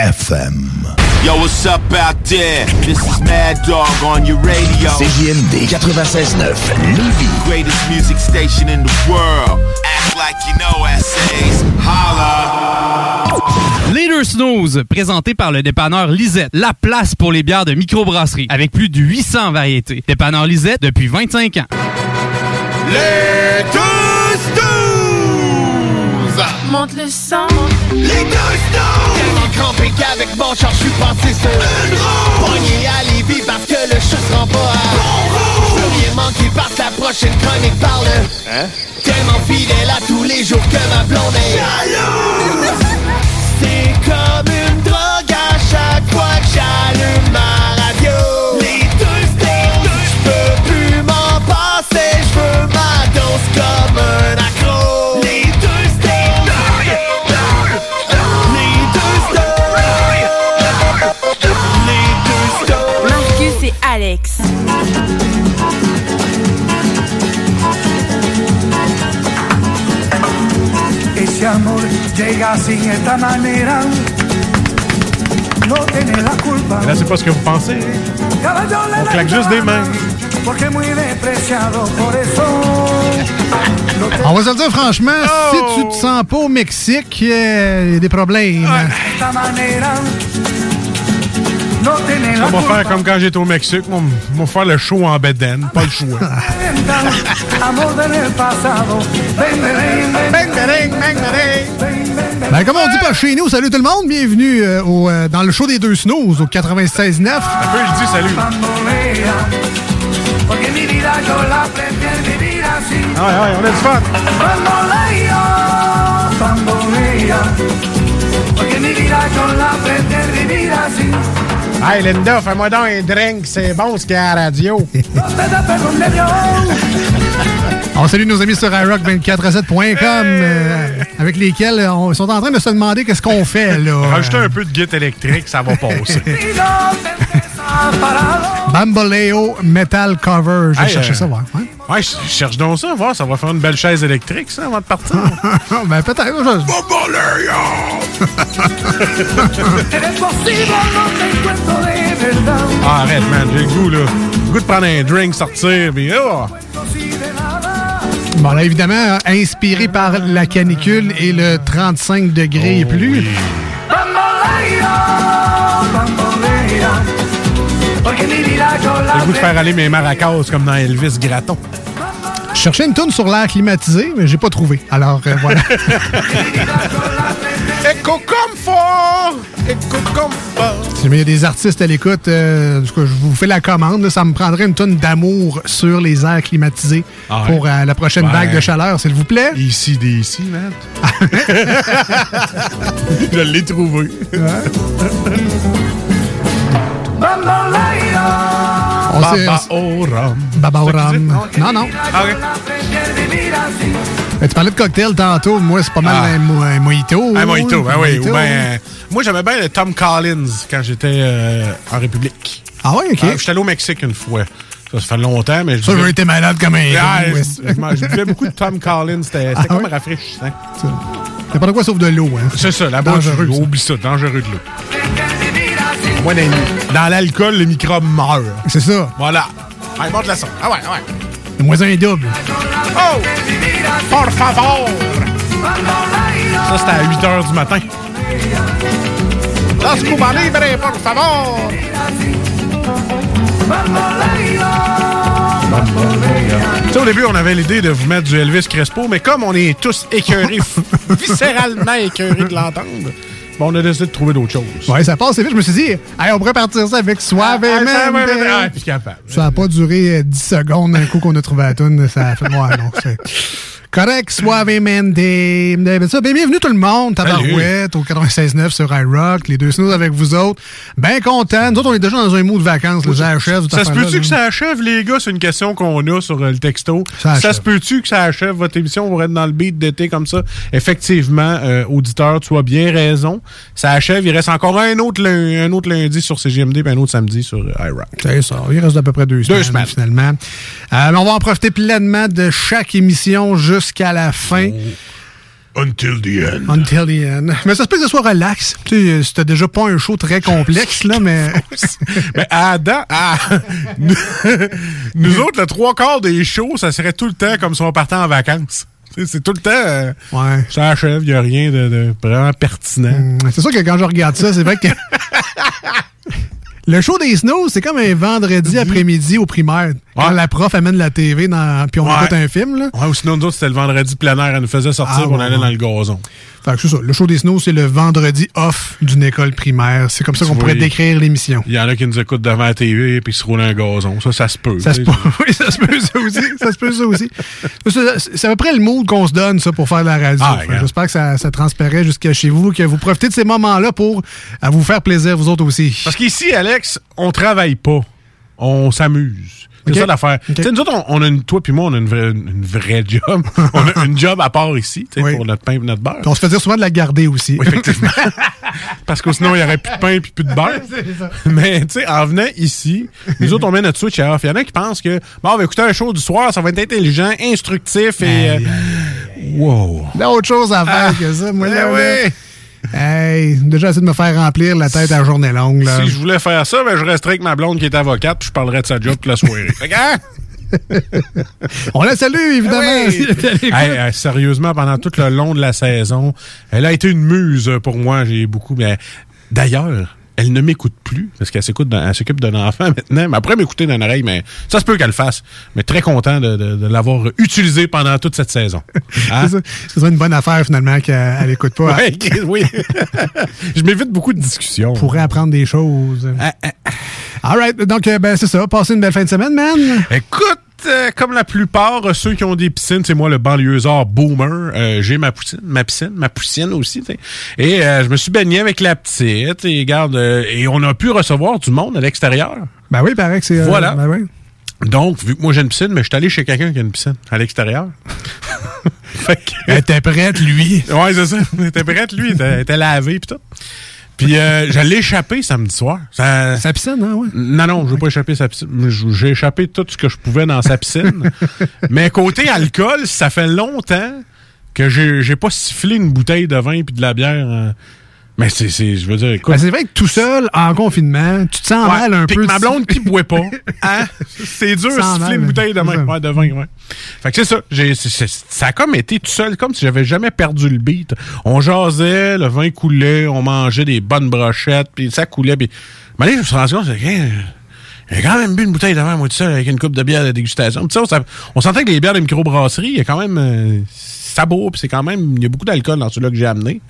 FM. Yo, what's up out there? This is Mad Dog on your radio. CJMD 96.9 Lévis. Greatest music station in the world. Act like you know essays. Holla. Leader Snooze, présenté par le dépanneur Lisette, la place pour les bières de microbrasserie, avec plus de 800 variétés. Dépanneur Lisette depuis 25 ans. Les deux snooze! Monte le sang. Les deux snooze! Crampé qu'avec mon char, je suis passé sur une roue. Pogné à Lévis parce que le chat se rend pas à bon. Je rien manquer parce que la prochaine chronique parle. Hein? Tellement fidèle à tous les jours que ma blonde est jalouse. Et Alex. Ese amor llega así de esta manera. No tiene la culpa. Là, c'est pas ce que vous pensez. On claque juste des mains. On va se le dire franchement, si tu te sens pas au Mexique, il y a des problèmes. De On va faire comme quand j'étais au Mexique. On va faire le show en bedaine. Pas le choix. Ben, comme on dit par chez nous, salut tout le monde, bienvenue euh, au, euh, dans le show des deux snooze au 96.9. Un peu, je dis salut. Ah ouais, ouais, on a du fun. Bambolea, bambolea. Porque mi vida yo la prefiero vivir así. Hey Linda, fais-moi donc un drink. C'est bon ce qu'il y a à la radio. On salue nos amis sur iRock247.com euh, avec lesquels euh, on, ils sont en train de se demander qu'est-ce qu'on fait là. Rajouter un peu de guitare électrique, ça va passer. Bamboleo Metal Cover. Je vais Hey, chercher euh, ça, voir. Ouais. Ouais, je cherche donc ça, voir, ça va faire une belle chaise électrique, ça, avant de partir. ben, peut-être. je- verdad. Ah, arrête, man, j'ai le goût, là. Le goût de prendre un drink, sortir, puis oh! Bon, là, évidemment, inspiré par la canicule et le 35 degrés et plus. Bambolea, J'ai le goût de faire aller mes maracas comme dans Elvis Graton. Je cherchais une toune sur l'air climatisé, mais j'ai pas trouvé. Alors, euh, voilà. Eco Comfort! Eco Comfort! Si il y a des artistes à l'écoute, euh, je vous fais la commande. là, ça me prendrait une tonne d'amour sur les airs climatisés Ah ouais? pour euh, la prochaine vague de chaleur, s'il vous plaît. Ici, des ici, man. Je l'ai trouvé. On Baba au rhum. Baba au rhum. Non, non. Ah, ok. Tu parlais de cocktail tantôt. Moi, c'est pas mal Ah. un, mo- un mojito. Un mojito, ben oui. Mojito. Ou ben, moi, j'aimais bien le Tom Collins quand j'étais euh, en République. Ah ouais, OK. Ah, J'étais allé au Mexique une fois. Ça, ça fait longtemps, mais je Ça, j'aurais été malade comme un Ah, je, buvais beaucoup de Tom Collins. C'était Ah comme ouais? rafraîchissant. N'importe quoi sauf de l'eau. Hein. C'est ça, la ça. Oublie ça, dangereux de l'eau. Moi, dans, l'alcool, les microbes meurent. C'est ça. Voilà. Allez, monte la son. Ah ouais, ah ouais. Le moins un double. Oh! Por favor! Ça, c'était à 8 h du matin. Cuba Libre, por favor! Tu sais, au début, on avait l'idée de vous mettre du Elvis Crespo, mais comme on est tous écœurés, viscéralement écœurés de l'entendre, bon, on a décidé de trouver d'autres choses. Ouais, ça passe vite. Je me suis dit, hey, on pourrait partir ça avec Suave Ah, capable. Ça n'a pas duré euh, 10 secondes d'un coup qu'on a trouvé la toune. Ça a fait moi, non. Correct, Suavemente. Ça, ben, bienvenue tout le monde, Tabarouette, au 96.9 sur iRock, les deux snows avec vous autres. Bien content. Nous autres, on est déjà dans un mood de vacances, le ça achève. Ça se peut-tu que ça achève, les gars? C'est une question qu'on a sur euh, le texto. Ça se peut-tu que ça achève votre émission? Vous être dans le beat d'été comme ça? Effectivement, euh, auditeur, tu as bien raison. Ça achève. Il reste encore un autre, lun- un autre lundi sur CGMD puis un autre samedi sur euh, iRock. C'est ça. Il reste à peu près deux semaines, semaines. finalement. Mais on va en profiter pleinement de chaque émission jusqu'à la fin. Until the end. Until the end. Mais ça se peut que ce soit relax. Tu sais, c'était déjà pas un show très complexe, là, mais. Mais Adam, ah, nous, nous autres, le trois quarts des shows, ça serait tout le temps comme si on partait en vacances. C'est tout le temps. euh, Ouais. Ça achève, il n'y a rien de, de vraiment pertinent. Hum, C'est sûr que quand je regarde ça, c'est vrai que. Le show des Snows, c'est comme un vendredi après-midi au primaire. Ouais. la prof amène la TV dans, puis on Ouais. écoute un film. Là. Ouais, ou sinon, nous autres, c'était le vendredi plein air. Elle nous faisait sortir, Ah, on ouais, allait dans le gazon. Fait que c'est ça. Le show des Snows, c'est le vendredi off d'une école primaire. C'est comme ça qu'on pourrait décrire l'émission. Il y en a qui nous écoutent devant la TV puis qui se roulent un gazon. Ça, ça se peut. Ça se peut, oui, ça se peut ça aussi. Ça se peut ça aussi. C'est à peu près le mood qu'on se donne, ça, pour faire de la radio. Ah. J'espère que ça, ça transparaît jusqu'à chez vous, que vous profitez de ces moments-là pour à vous faire plaisir, vous autres aussi. Parce qu'ici, Alex, on travaille pas. On s'amuse. C'est ça l'affaire. Ok. Tu sais, Nous autres, on, on a une, toi puis moi, on a une vraie, une vraie job. on a une job à part ici, Oui. pour notre pain et notre beurre. On se fait dire souvent de la garder aussi. Oui, effectivement. Parce que sinon, il n'y aurait plus de pain et plus de beurre. Mais, tu sais, en venant ici, nous autres, on met notre switch off. Il y en a qui pensent que, bon, on va écouter un show du soir, ça va être intelligent, instructif et. euh, wow. Il y a autre chose à faire que ça. Moi, Eh là, oui. là. Hey, déjà essayé de me faire remplir la tête à la journée longue. Là. Si je voulais faire ça, ben, je resterais avec ma blonde qui est avocate, puis je parlerais de sa job toute la soirée. Fait que, hein? On la salue, évidemment. Oui. l'écoute. Hey, hey, sérieusement, pendant tout le long de la saison, elle a été une muse pour moi. J'ai beaucoup. Mais d'ailleurs, elle ne m'écoute plus parce qu'elle s'écoute, d'un- elle s'occupe d'un enfant maintenant. Mais après m'écouter d'une oreille, mais ça se peut qu'elle le fasse. Mais très content de, de- de l'avoir utilisé pendant toute cette saison. Hein? C'est ça. Ce serait une bonne affaire, finalement, qu'elle n'écoute pas. Ouais, oui. Je m'évite beaucoup de discussions. Pourrait apprendre des choses. Ah, All right. Donc, euh, ben, c'est ça. Passez une belle fin de semaine, man. Écoute, euh, comme la plupart, euh, ceux qui ont des piscines, c'est moi le banlieusard boomer. Euh, j'ai ma piscine, ma piscine, ma poussienne aussi. Et je me suis baigné avec la petite. Et regarde, et on a pu recevoir du monde à l'extérieur. Ben oui, paraît que c'est. Voilà. ben oui. Donc, vu que moi j'ai une piscine, mais je suis allé chez quelqu'un qui a une piscine à l'extérieur. fait que... Elle était prête, lui. Ouais, c'est ça. Il était prête, lui. Il était, il était lavé pis tout. Puis euh, je l'ai échappé samedi soir. Ça- Sa piscine, hein, ouais. non, non, je veux pas échapper sa piscine. J'ai échappé tout ce que je pouvais dans sa piscine. Mais côté alcool, ça fait longtemps que j'ai j'ai pas sifflé une bouteille de vin puis de la bière. euh. Mais c'est, je veux dire, écoute. Ben, c'est vrai que tout seul, en confinement, tu te sens Ouais, mal un peu. que ma blonde qui boit pas. Hein? C'est dur de siffler une bouteille de ça. Ouais, de vin, ouais. Fait que c'est ça. Ça a comme été tout seul, comme si j'avais jamais perdu le beat. On jasait, le vin coulait, on mangeait des bonnes brochettes, puis ça coulait. Puis, mais là, je me suis rendu compte, c'est j'ai quand même bu une bouteille de vin, moi, tout seul, avec une coupe de bière de dégustation. Puis ça, on, sentait que les bières de microbrasserie, il y a quand même euh, sabot, puis c'est quand même, il y a beaucoup d'alcool dans celui-là que j'ai amené.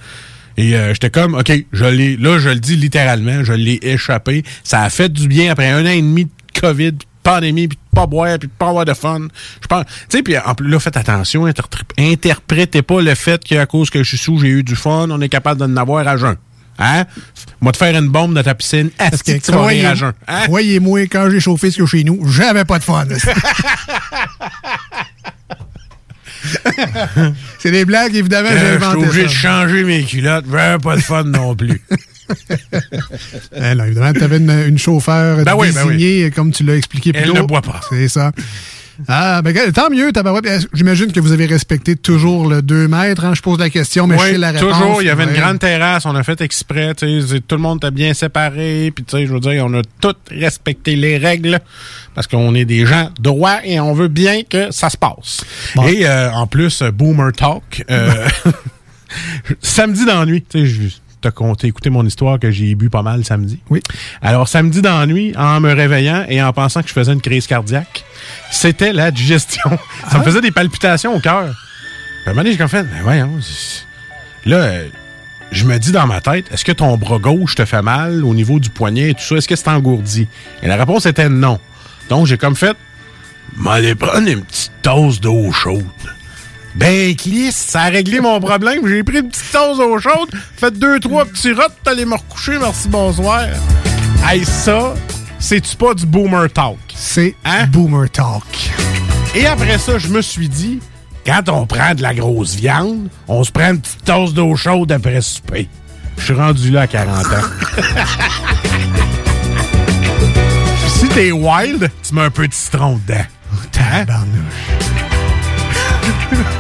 Et euh, j'étais comme, OK, je l'ai, là, je le dis littéralement, je l'ai échappé. Ça a fait du bien après un an et demi de COVID, puis de pandémie, puis de pas boire, puis de pas avoir de fun. Je pense, tu sais, puis en plus, là, faites attention, interpr- interprétez pas le fait qu'à cause que je suis sous, j'ai eu du fun, on est capable d'en avoir à jeun. Hein? Moi, de faire une bombe dans ta piscine, est-ce que tu vas à jeun? Hein? Croyez-moi, quand j'ai chauffé ce que chez nous, j'avais pas de fun. C'est des blagues, évidemment, j'ai Euh, Je suis inventé obligé de changer mes culottes. Vraiment pas de fun non plus. Eh non, évidemment, tu avais une, une chauffeur Ben oui, ben comme tu l'as expliqué plus Elle tôt. ne boit pas. C'est ça. Ah, ben, gars, tant mieux. Est-ce- J'imagine que vous avez respecté toujours le 2 mètres. hein. Je pose la question, mais je Oui, sais la réponse. toujours. Il y avait Ouais. une grande terrasse. On a fait exprès. tu sais, Tout le monde était bien séparé. Puis, tu sais, je veux dire, on a tous respecté les règles parce qu'on est des gens droits et on veut bien que ça se passe. Et euh, en plus, Boomer Talk. euh, samedi d'ennui. Tu sais, je t'ai conté, écouté mon histoire que j'ai bu pas mal samedi. Oui. Alors, samedi d'ennui, en me réveillant et en pensant que je faisais une crise cardiaque, c'était la digestion. Ça me faisait des palpitations au cœur. Puis, à un moment donné, j'ai comme fait, mais voyons, c'est- là, je me dis dans ma tête, est-ce que ton bras gauche te fait mal au niveau du poignet et tout ça? Est-ce que c'est engourdi? Et la réponse était non. Donc, j'ai comme fait, m'aller prendre une petite tasse d'eau chaude. Ben, Clis, ça a réglé mon problème. J'ai pris une petite tasse d'eau chaude, fait deux, trois petits rots, t'allais me recoucher, merci, bonsoir. Hey, ça, c'est-tu pas du boomer talk? C'est Hein? Boomer Talk. Et après ça, je me suis dit, quand on prend de la grosse viande, on se prend une petite tasse d'eau chaude après souper. Je suis rendu là à 40 ans. si t'es wild, tu mets un peu de citron dedans. Hein?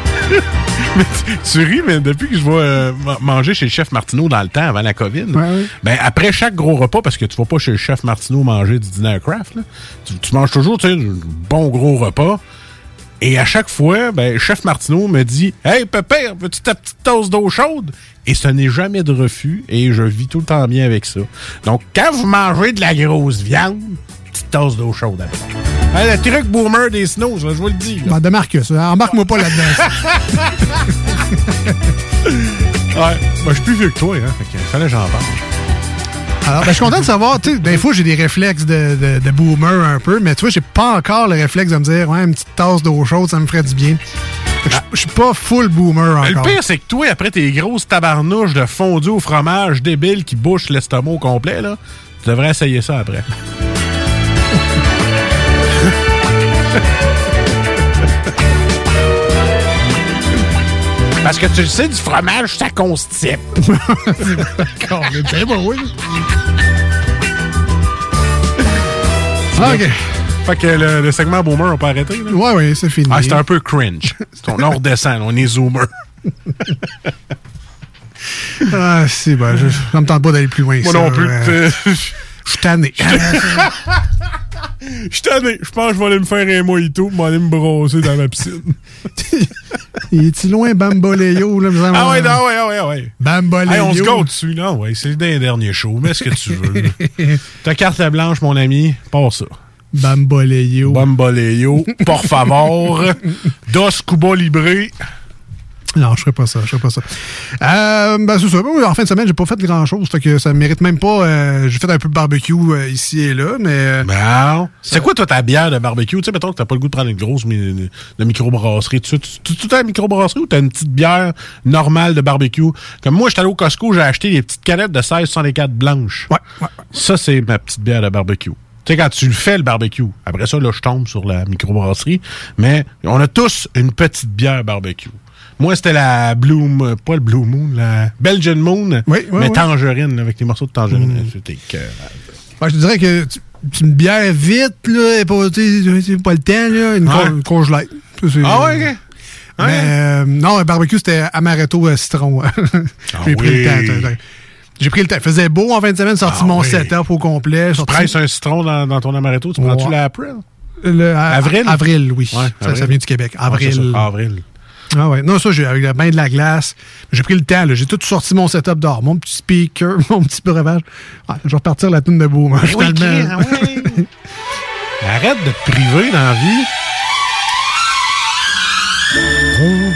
Mais tu, tu ris, mais depuis que je vais euh, ma- manger chez le chef Martineau dans le temps, avant la COVID, ben après chaque gros repas, parce que tu vas pas chez le chef Martineau manger du dîner à craft, là, tu, tu manges toujours tu sais, un bon gros repas. Et à chaque fois, ben, chef Martineau me dit Hey, Pépère, veux-tu ta petite tasse d'eau chaude Et ce n'est jamais de refus, et je vis tout le temps bien avec ça. Donc, quand vous mangez de la grosse viande, petite tasse d'eau chaude après. Hein, le truc boomer des snows, je vous le dis. Ben, de Marcus, hein. embarque-moi pas là-dedans. Ouais, moi je suis plus vieux que toi, hein. Fait que fallait que j'en parle. Alors, ben, je suis content de savoir, tu sais, des fois, j'ai des réflexes de, de, de boomer un peu, mais tu vois, j'ai pas encore le réflexe de me dire, ouais, une petite tasse d'eau chaude, ça me ferait du bien. Que Je suis pas full boomer Le encore. pire, c'est que toi, après tes grosses tabarnouches de fondu au fromage débile qui bouchent l'estomac au complet, là, tu devrais essayer ça après. Parce que tu le sais, du fromage, ça constipe. D'accord, mais ben, oui. Ah, OK. Fait que le, le segment boomer, on peut arrêter. Là? Ouais, ouais, c'est fini. Ah, c'était un peu cringe. C'est- On redescend, on est zoomer. Ah, si, ben, je, ça me tente pas d'aller plus loin. Moi ça, non plus. euh, Je Je suis tanné. suis tanné. Je pense que je vais aller me faire un mojito pour aller me brosser dans la piscine. Il est-tu loin, Bamboléo? Là? Ah ouais, non, ouais, ouais, ouais. Bamboléo. Hey, on se gâte dessus, là. Ouais, c'est le dernier show. Mais ce que tu veux. Ta carte blanche, mon ami, pas ça. Bamboléo. Bamboléo, por favor. Dos Cuba Libre. Non, je ferais pas ça, je ferais pas ça. Euh, ben, c'est ça. En fin de semaine, j'ai pas fait grand-chose, fait que ça mérite même pas... euh, j'ai fait un peu de barbecue euh, ici et là, mais... Bon. C'est quoi, toi, ta bière de barbecue? Tu sais, mettons que t'as pas le goût de prendre une grosse mi- de microbrasserie. Tu tu- as une microbrasserie ou t'as une petite bière normale de barbecue? Comme moi, j'étais allé au Costco, j'ai acheté des petites canettes de 16,64 blanches. Ouais, ouais. Ça, c'est ma petite bière de barbecue. Tu sais, quand tu le fais, le barbecue. Après ça, là, je tombe sur la microbrasserie. Mais on a tous une petite bière barbecue. Moi, c'était la Blue Moon, pas le Blue Moon, la Belgian Moon, Oui, oui, mais oui. tangerine, avec des morceaux de tangerine. Mm. C'était que... Ouais, je te dirais que tu- tu une bière vite, là, pas, pas le temps, là, une con- congelette. Ah ouais, ok. Mais Ouais. euh, non, un barbecue, c'était amaretto euh, citron. J'ai pris le temps. J'ai pris le temps. Il faisait beau en fin de semaine, sorti Ah mon setup au complet. Tu sorti- presses un citron dans, dans ton amaretto, tu prends-tu Ouais. la April? le- à- Avril? Avril, oui. Ouais, ça, avril. ça vient du Québec. Avril. avril. Ah ouais. Non, ça, j'ai avec le bain de la glace. J'ai pris le temps, là. J'ai tout sorti mon setup dehors. Mon petit speaker, mon petit breuvage. Ouais, je vais repartir la tune de Boomer, Ben Oui. Chris, oui. Arrête de te priver dans la vie.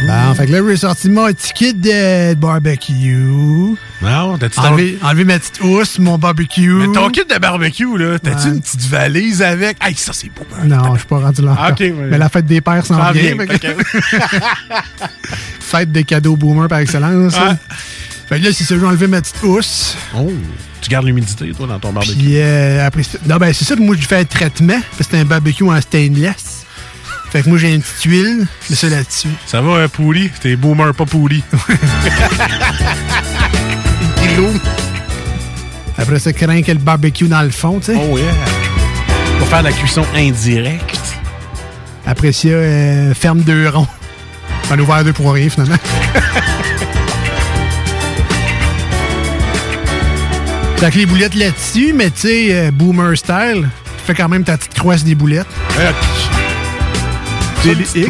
Bon, fait que là, j'ai sorti mon ticket de barbecue. Non, t'as-tu ton... Enlevé, enlevé ma petite housse, mon barbecue. Mais ton kit de barbecue, là, t'as-tu Ouais. une petite valise avec? Hey, ça, c'est beau. hein. Non, je suis pas rendu là. Ah. Mais la fête des pères s'en vient. vient, que- fête des cadeaux boomer par excellence. Fait que là, c'est ça, j'ai enlevé ma petite housse. Oh, tu gardes l'humidité, toi, dans ton barbecue? Puis euh, après Non, ben c'est ça, moi, je fais un traitement. C'est un barbecue en stainless. Fait que moi, j'ai une petite huile, mais ça là-dessus. Ça va, euh, pourri? T'es boomer, pas pourri. Après ça, craint que le barbecue dans le fond, tu sais. Oh yeah. Pour faire la cuisson indirecte. Après ça, euh, ferme deux ronds. On a ouvert deux pour rien, finalement. T'as que les boulettes là-dessus, mais tu sais, euh, boomer style, tu fais quand même ta petite croisse des boulettes. Des?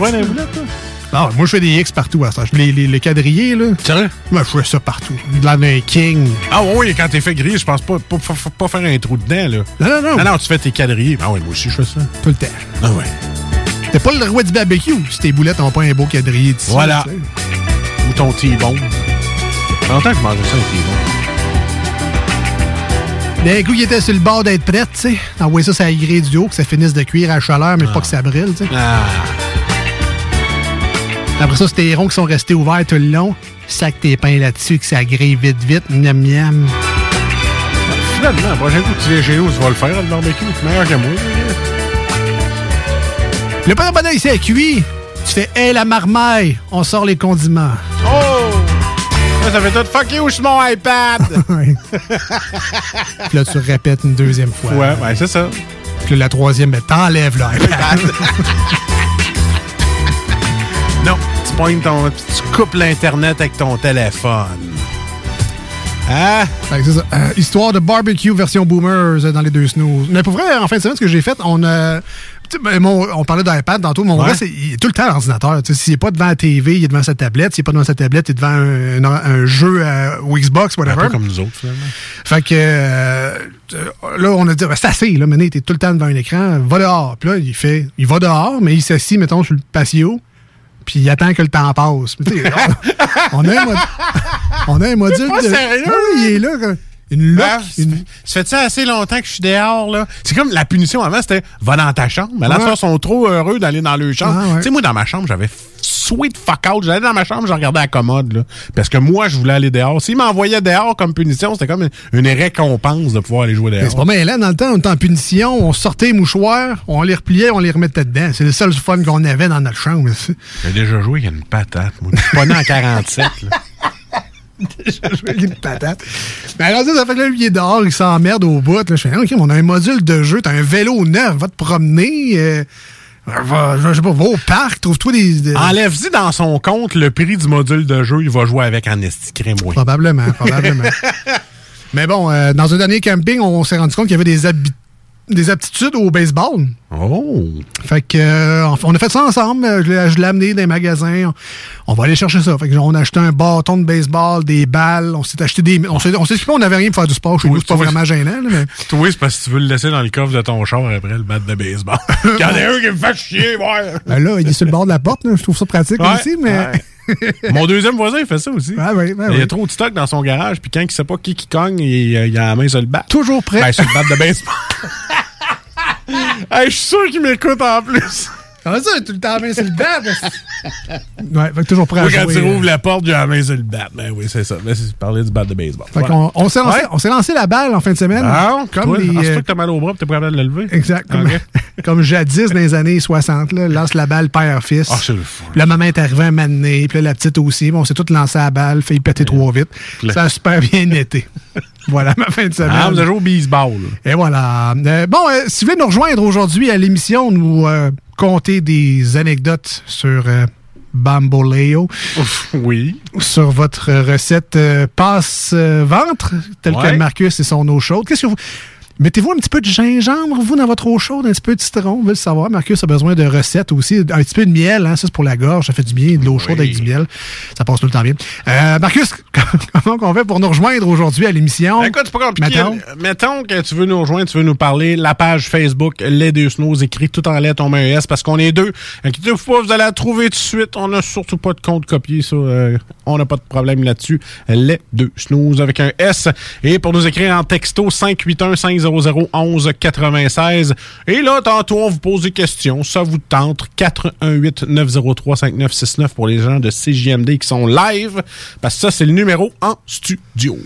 Non, moi, je fais des X partout à ça. Les, les, les quadrillés, là. Sérieux? Moi, je fais ça partout. De l'air d'un king. Ah oui, quand t'es fait gris, je pense pas, pas, pas, pas faire un trou dedans, là. Non, non, non. Non, non, tu fais tes quadrillés. Ah oui, moi aussi, je fais ça. Tout le temps. Ah ouais. T'es pas le roi du barbecue si tes boulettes n'ont pas un beau quadrillé dessus. Voilà. Ou ton T-bone. Ça longtemps que je mangeais ça, un T-bone. D'un coup, il était sur le bord d'être prêt, tu sais. Envoyer ça la grille du haut, que ça finisse de cuire à la chaleur, mais pas que ça brille, tu sais. Ah. Après ça, c'est tes ronds qui sont restés ouverts tout le long. Sac tes pains là-dessus, que ça grille vite, vite. Miam, miam. Finalement, la prochaine fois que tu viens chez nous, tu vas le faire, le barbecue. C'est meilleur que moi. Le pain bonheur ici est cuit. Tu fais, hé, la marmaille, on sort les condiments. Oh! Ça, ça fait tout fuck you sur mon iPad! Puis là, tu répètes une deuxième fois. ouais, ouais, c'est ça. Puis là, la troisième, ben, t'enlèves l'iPad. Tu poignes ton. Tu coupes l'Internet avec ton téléphone. Hein? Fait que c'est ça. Euh, histoire de barbecue version boomers euh, dans les deux snooze. Mais pour vrai, en fin de semaine, ce que j'ai fait, on a. tu sais, ben, mon- on parlait d'iPad tantôt. Mon Ouais. gars, il est tout le temps à l'ordinateur. S'il n'est pas devant la TV, il est devant sa tablette. S'il n'est pas devant sa tablette, il est devant un, un- un jeu euh, ou Xbox, Un whatever. peu comme nous autres, finalement. Fait que euh, euh, là, on a dit, Ben, c'est assez, là, maintenant, t'es tout le temps devant un écran, va dehors. Puis là, il fait, il va dehors, mais il s'assit, mettons, sur le patio, puis il attend que le temps passe. Mais on, on a un mod- on a un module pas de... sérieux? Ah oui, il est là, comme une loque. Ah, Ça fait ça assez longtemps que je suis dehors, là? C'est comme la punition avant, c'était va dans ta chambre. Mais là, Ouais. ils sont trop heureux d'aller dans leur chambre. Ah, ouais. Tu sais, moi, dans ma chambre, j'avais sweet fuck out. J'allais dans ma chambre, je regardais la commode, là. Parce que moi, je voulais aller dehors. S'ils m'envoyaient dehors comme punition, c'était comme une, récompense de pouvoir aller jouer dehors. C'est pas mal là, dans le temps, on était en punition, on sortait les mouchoirs, on les repliait, on les remettait dedans. C'est le seul fun qu'on avait dans notre chambre. J'ai déjà joué avec une patate, moi. Je suis pas né en 47, là. déjà joué patate. Mais alors, ça, ça fait que là, lui, il est dehors, il s'emmerde au bout. Là. Je fais, Ah, OK, on a un module de jeu, t'as un vélo neuf, va te promener. euh, va, je sais pas, va au parc, trouve-toi des. des- Enlève-y dans son compte le prix du module de jeu, il va jouer avec en esti moi. Probablement, probablement. Mais bon, euh, dans un dernier camping, on s'est rendu compte qu'il y avait des, habi- des aptitudes au baseball. Oh! Fait que euh, on a fait ça ensemble. Je l'ai je l'ai amené dans les magasins. On, on va aller chercher ça. Fait que on a acheté un bâton de baseball, des balles. On s'est acheté des. On s'est on s'est expliqué qu'on n'avait rien pour faire du sport chez nous. C'est pas vraiment gênant. là, mais... Toi, c'est parce que tu veux le laisser dans le coffre de ton char après le bat de baseball. Il y en a un qui me fait chier, ouais. Ben là, il est sur le bord de la porte. là. Je trouve ça pratique Ouais, aussi, mais. Mon deuxième voisin, il fait ça aussi. Ah oui, ben il y a oui. trop de stock dans son garage, puis quand il sait pas qui qui cogne, il, il a la main sur le bat. Toujours prêt. Ben, sur le bat de baseball. Hey, je suis sûr qu'il m'écoute en plus. Comment ça, tout le temps main sur le bat? ouais, fait que toujours prêt à Moi, quand tu euh. rouvres la porte, j'ai la main sur le bat. Ben oui, c'est ça. Mais c'est parler du bat de baseball. Fait Voilà. qu'on on s'est lancé, Ouais. on s'est lancé la balle en fin de semaine. Ah, comme toi, les, c'est euh, toi que t'as mal au bras, puis t'es pas capable de le lever. Exact. Comme, comme jadis dans les années 60, là, lance la balle père-fils. Ah, c'est le. Puis La maman est arrivée un moment donné, puis là, la petite aussi. Bon, on s'est toutes lancé la balle, fait y péter trop vite. Ça a super bien été. voilà ma fin de semaine. Ah, vous avez joué au baseball. Et voilà. Euh, bon, euh, si vous voulez nous rejoindre aujourd'hui à l'émission, nous euh, compter des anecdotes sur euh, Bamboleo, Oui. sur votre recette euh, passe-ventre, telle Ouais. que Marcus et son eau chaude. Qu'est-ce que vous... Mettez-vous un petit peu de gingembre, vous, dans votre eau chaude, un petit peu de citron, on veut le savoir. Marcus a besoin de recettes aussi. Un petit peu de miel, hein, ça c'est pour la gorge, ça fait du bien, de l'eau chaude avec du miel. Ça passe tout le temps bien. Euh, Marcus, comment on fait pour nous rejoindre aujourd'hui à l'émission? Ben, Écoute, c'est pas compliqué. Mettons. Mettons que tu veux nous rejoindre, tu veux nous parler, la page Facebook, Les Deux Snows, écrit tout en lettres, on met un S parce qu'on est deux. Inquiétez-vous pas, vous allez la trouver tout de suite. On n'a surtout pas de compte copié, ça. euh, on n'a pas de problème là-dessus. Les Deux Snows avec un S. Et pour nous écrire en texto, 581 0011 96. Et là, tantôt, on vous pose des questions. Ça vous tente. 418 903 5969 pour les gens de CJMD qui sont live. Parce que ça, c'est le numéro en studio.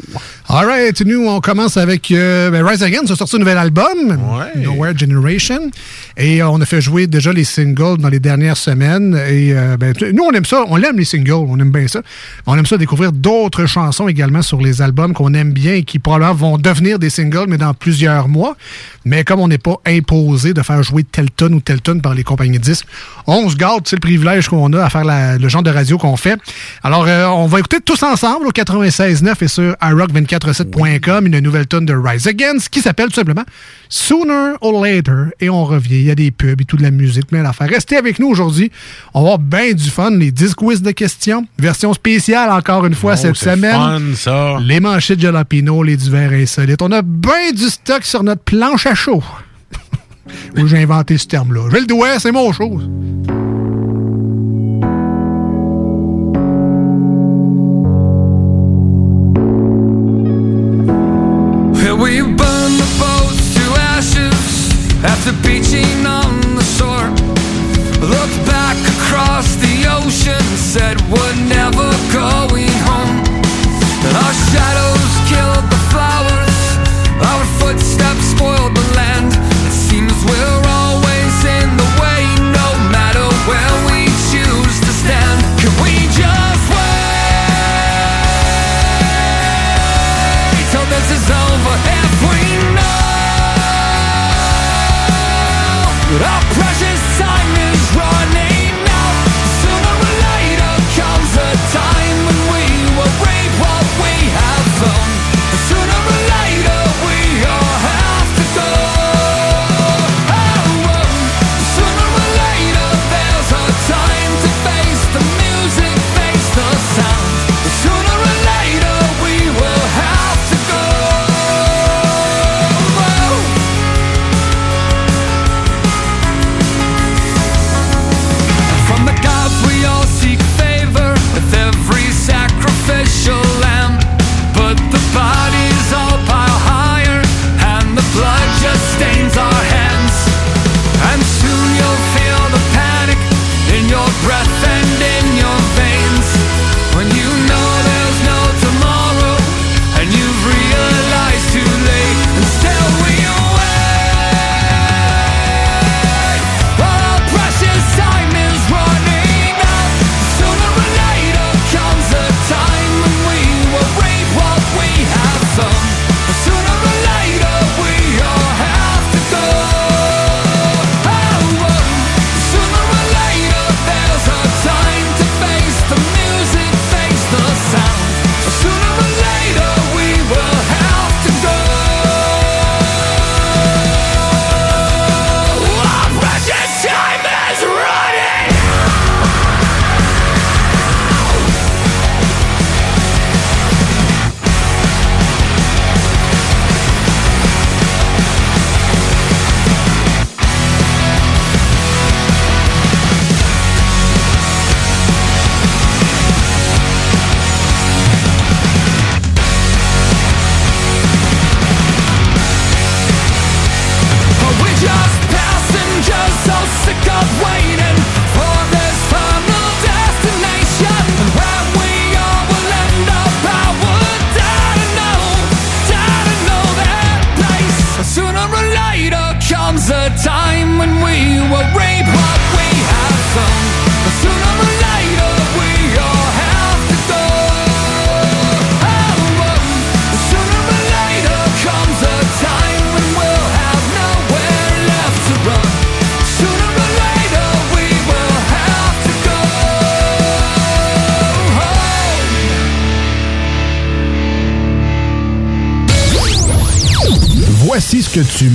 All right, nous, on commence avec euh, ben, Rise Again. Ça a sorti un nouvel album, Nowhere Generation. Et euh, on a fait jouer déjà les singles dans les dernières semaines. Et euh, ben, nous, on aime ça. On aime les singles. On aime bien ça. On aime ça découvrir d'autres chansons également sur les albums qu'on aime bien et qui probablement vont devenir des singles, mais dans plusieurs mois. Mais comme on n'est pas imposé de faire jouer telle tonne ou telle tonne par les compagnies de disques, on se garde, c'est le privilège qu'on a à faire la- le genre de radio qu'on fait. Alors, euh, on va écouter tous ensemble au 96.9 et sur iRock247.com une nouvelle tonne de Rise Against qui s'appelle tout simplement Sooner or Later. Et on revient. Il y a des pubs et toute la musique, plein d'affaires. Restez avec nous aujourd'hui. On va avoir bien du fun. Les 10 quiz de questions. Version spéciale encore une fois Oh, cette semaine. fun, ça. Les manchettes Jalapino, les divers insolites. On a bien du stock sur notre planche à chaud. Où j'ai inventé ce terme-là. J'ai le doigt, c'est mon chose.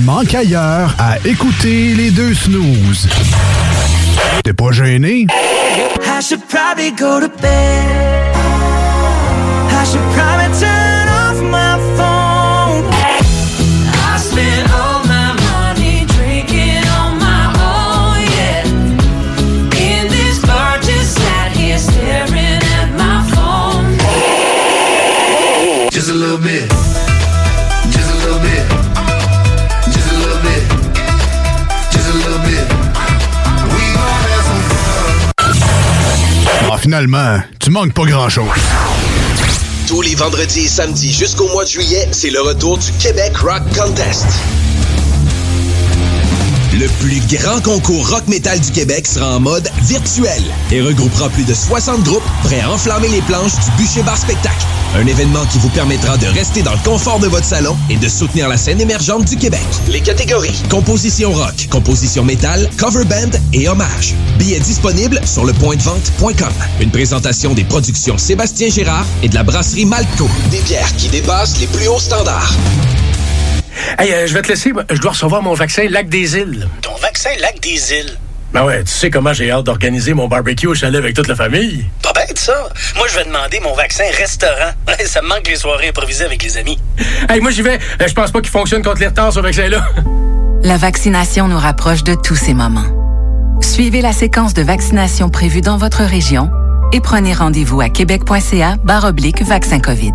Ce que tu manques ailleurs à écouter les deux snooze. T'es pas gêné? Finalement, tu manques pas grand-chose. Tous les vendredis et samedis jusqu'au mois de juillet, c'est le retour du Québec Rock Contest. Le plus grand concours rock metal du Québec sera en mode virtuel et regroupera plus de 60 groupes prêts à enflammer les planches du Bûcher Bar Spectacle. Un événement qui vous permettra de rester dans le confort de votre salon et de soutenir la scène émergente du Québec. Les catégories composition rock, composition métal, cover band et hommage. Billets disponibles sur lepointdevente.com. Une présentation des productions Sébastien Gérard et de la brasserie Malco. Des bières qui dépassent les plus hauts standards. Hey, euh, je vais te laisser. Je dois recevoir mon vaccin Lac des Îles. Ton vaccin Lac des Îles. Ben ouais, tu sais comment j'ai hâte d'organiser mon barbecue au chalet avec toute la famille. Ça. Moi, je vais demander mon vaccin restaurant. ça me manque les soirées improvisées avec les amis. Hey, moi, j'y vais. Euh, Je pense pas qu'il fonctionne contre les retards, ce vaccin-là. La vaccination nous rapproche de tous ces moments. Suivez la séquence de vaccination prévue dans votre région et prenez rendez-vous à québec.ca barre oblique vaccin COVID.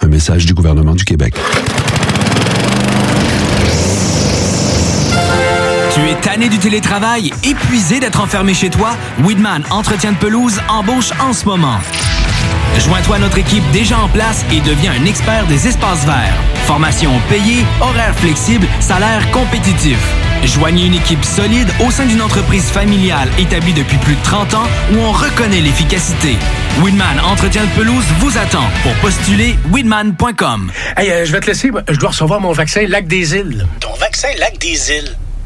Un message du gouvernement du Québec. Tu es tanné du télétravail, épuisé d'être enfermé chez toi? Weedman Entretien de pelouse embauche en ce moment. Joins-toi à notre équipe déjà en place et deviens un expert des espaces verts. Formation payée, horaires flexibles, salaire compétitif. Joignez une équipe solide au sein d'une entreprise familiale établie depuis plus de 30 ans où on reconnaît l'efficacité. Weedman Entretien de pelouse vous attend. Pour postuler, weedman.com. Hey, euh, je vais te laisser. Je dois recevoir mon vaccin Lac des Îles. Ton vaccin Lac des Îles.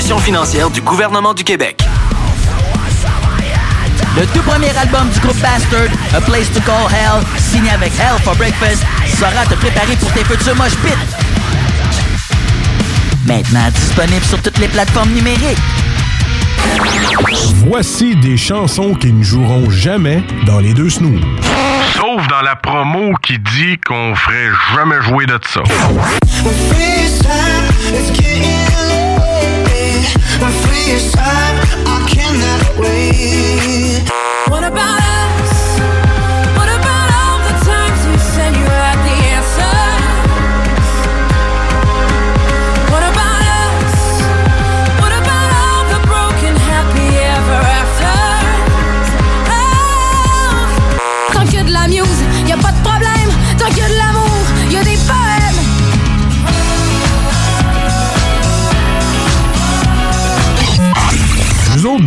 financière du gouvernement du Québec. Le tout premier album du groupe Bastard, A Place to Call Hell, signé avec Hell for Breakfast, saura te préparer pour tes futurs mosh pits. Maintenant disponible sur toutes les plateformes numériques. Voici des chansons qui ne joueront jamais dans les deux snooze. Sauf dans la promo qui dit qu'on ferait jamais jouer de ça. Free as time, I cannot wait. What about us?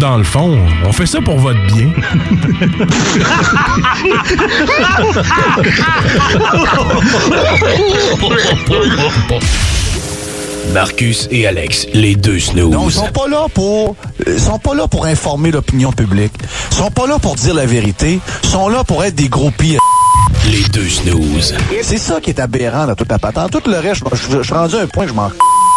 Dans le fond, on fait ça pour votre bien. Marcus et Alex, les deux snooze. Non, ils sont pas là pour ils sont pas là pour informer l'opinion publique. Ils sont pas là pour dire la vérité. Ils sont là pour être des groupies. Les deux snooze. C'est ça qui est aberrant dans toute la patente. Tout le reste, je, suis rendu à un point que je m'en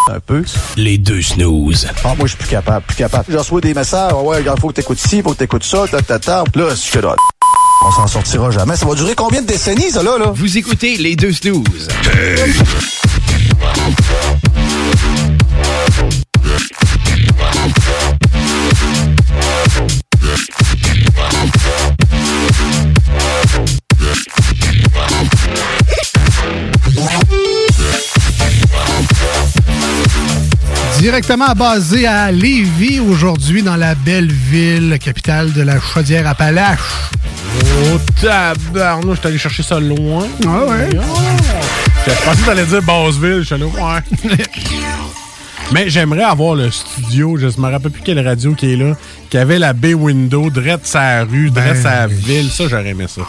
un peu. Les deux snooze. Ah, moi, je suis plus capable, plus capable. Je reçois des messages, Ah ouais, il faut que t'écoutes ci, faut que t'écoutes ça, ta, ta, ta. Là, je suis là. On s'en sortira jamais. Ça va durer combien de décennies, ça, là, là? Vous écoutez les deux snooze. Directement basé à Lévis aujourd'hui, dans la belle ville, capitale de la Chaudière-Appalaches. Oh, tabarnou, je suis allé chercher ça loin. Ah ouais? Je pensais que t'allais dire Basseville. Je suis allé, ouais. Mais j'aimerais avoir le studio, je me rappelle plus quelle radio qui est là, qui avait la baie window, drette sa rue, drette Ben, sa ville. Ça, j'aurais aimé ça.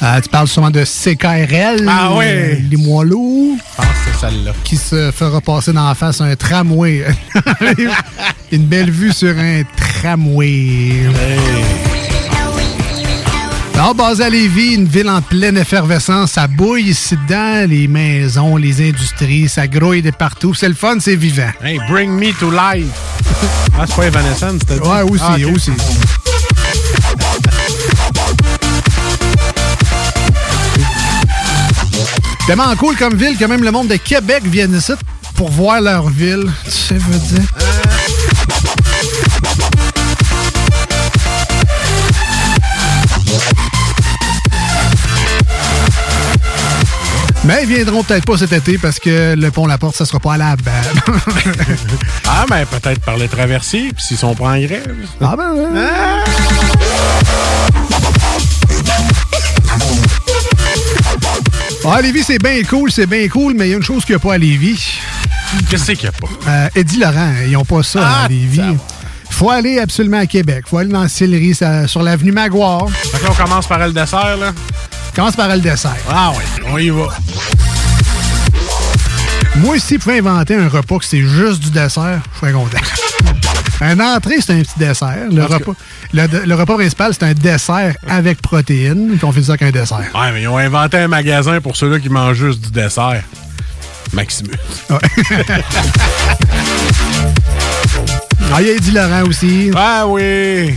Ah, tu parles sûrement de CKRL. Ah ouais. euh, Les. Je pense que c'est celle-là. Qui se fera passer dans la face un tramway. Une belle vue sur un tramway. Alors, basé à Lévis, une ville en pleine effervescence, ça bouille ici dedans, les maisons, les industries, ça grouille de partout. C'est le fun, c'est vivant. Hey, bring me to life. Ah, c'est pas Evanescence, t'as dit? Ouais, aussi, Ah, aussi. Tellement cool comme ville que même le monde de Québec vient ici pour voir leur ville. Tu sais, veux dire. Mais ils viendront peut-être pas cet été parce que le pont La Porte, ça sera pas à la. Ah, ben peut-être par les traversiers, puis s'ils sont pas en grève. Ah ben ouais. Ah, Lévis, c'est bien cool, c'est bien cool, mais il y a une chose qu'il n'y a pas à Lévis. Qu'est-ce qu'il n'y a pas? Euh, Eddie Laurent, ils n'ont pas ça Ah, à Lévis. faut aller absolument à Québec. faut aller dans la Sillery, sur l'avenue Maguire. Fait que là, on commence par le dessert, là. Commence par le dessert. Ah oui, on y va. Moi, si je pouvais inventer un repas que c'est juste du dessert, je serais content. Un entrée, c'est un petit dessert. Le repas, le, le repas principal, c'est un dessert avec protéines. Puis on fait ça avec un dessert. Ouais, mais ils ont inventé un magasin pour ceux-là qui mangent juste du dessert. Maximus. Ah, il y a Eddie Laurent aussi. Ah oui.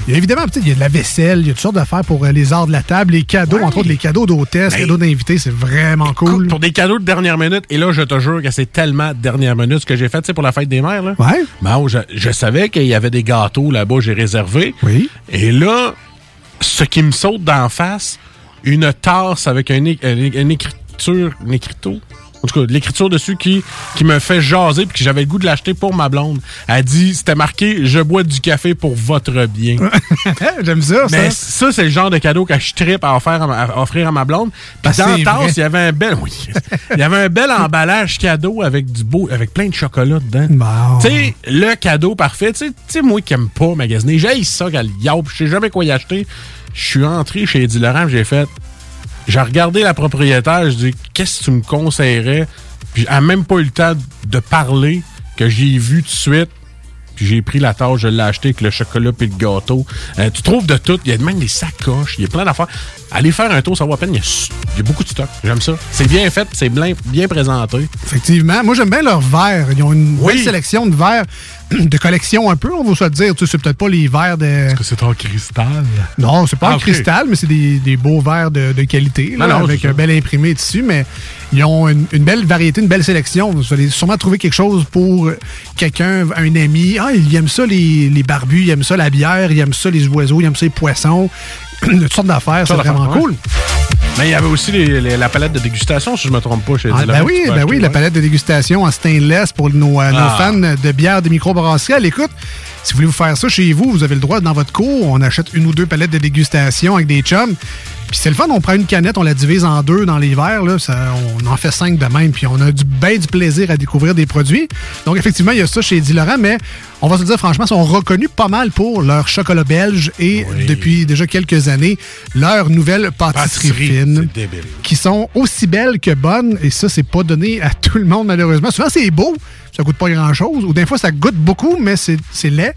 Il y a évidemment, il y a de la vaisselle, il y a toutes sortes d'affaires pour euh, les arts de la table, les cadeaux, entre autres les cadeaux d'hôtesse, Hey. cadeaux d'invités, c'est vraiment cool. Pour des cadeaux de dernière minute, et là, je te jure que c'est tellement de dernière minute ce que j'ai fait, tu sais, pour la fête des mères, là. Ouais. Ben, je, je savais qu'il y avait des gâteaux là-bas, j'ai réservé. Oui. Et là, ce qui me saute d'en face, une tasse avec un, é- un une écriture, une écriteau. En tout cas, de l'écriture dessus qui, qui me fait jaser puis que j'avais le goût de l'acheter pour ma blonde. Elle dit, c'était marqué, je bois du café pour votre bien. J'aime ça, ça. Mais ça, c'est le genre de cadeau que je tripe à, offrir à, ma, à offrir à ma blonde. Puis que dans la tasse, il y avait un bel, oui, il y avait un bel emballage cadeau avec du beau, avec plein de chocolat dedans. Tu sais, le cadeau parfait. Tu sais- moi qui aime pas magasiner, j'ai ça qu'elle yaup, je sais jamais quoi y acheter. Je suis entré chez Eddie Laurent, j'ai fait, j'ai regardé la propriétaire, je dis, qu'est-ce que tu me conseillerais? Puis elle même pas eu le temps de parler que j'ai vu tout de suite. Puis j'ai pris la tâche, je l'ai acheté avec le chocolat puis le gâteau. Euh, tu trouves de tout. Il y a même des sacoches, il y a plein d'affaires. Allez faire un tour, ça vaut à peine. Il y a, su- il y a beaucoup de stock. J'aime ça. C'est bien fait, c'est bien, bien présenté. Effectivement. Moi, j'aime bien leurs verres. Ils ont une Oui. belle sélection de verres. de collection un peu, on va se le dire. Tu sais, c'est peut-être pas les verres de. Est-ce que c'est en cristal? Non, c'est pas Ah, en ok. cristal, mais c'est des, des beaux verres de, de qualité, là, Non, non, avec un bel imprimé dessus, mais ils ont une, une belle variété, une belle sélection. Vous allez sûrement trouver quelque chose pour quelqu'un, un ami. Ah, il aime ça les, les barbus, il aime ça la bière, il aime ça les oiseaux, il aime ça les poissons. Toutes sortes d'affaires, c'est vraiment cool. Mais il y avait aussi les- les- la palette de dégustation, si je me trompe pas, chez Ah, ben oui, ben oui, la palette de dégustation en stainless pour nos, euh, nos Ah. fans de bière de microbrasserie. À l'écoute, si vous voulez vous faire ça chez vous, vous avez le droit dans votre cour. On achète une ou deux palettes de dégustation avec des chums. Puis c'est le fun, on prend une canette, on la divise en deux dans les verres. Là, ça, on en fait cinq de même, puis on a du bien du plaisir à découvrir des produits. Donc effectivement, il y a ça chez Dilaurent, mais on va se dire franchement, ils sont reconnus pas mal pour leur chocolat belge et depuis déjà quelques années, leur nouvelle pâtisserie, Pâtisserie, qui sont aussi belles que bonnes, et ça, c'est pas donné à tout le monde, malheureusement. Souvent, c'est beau, ça coûte pas grand-chose, ou des fois, ça goûte beaucoup, mais c'est c'est laid.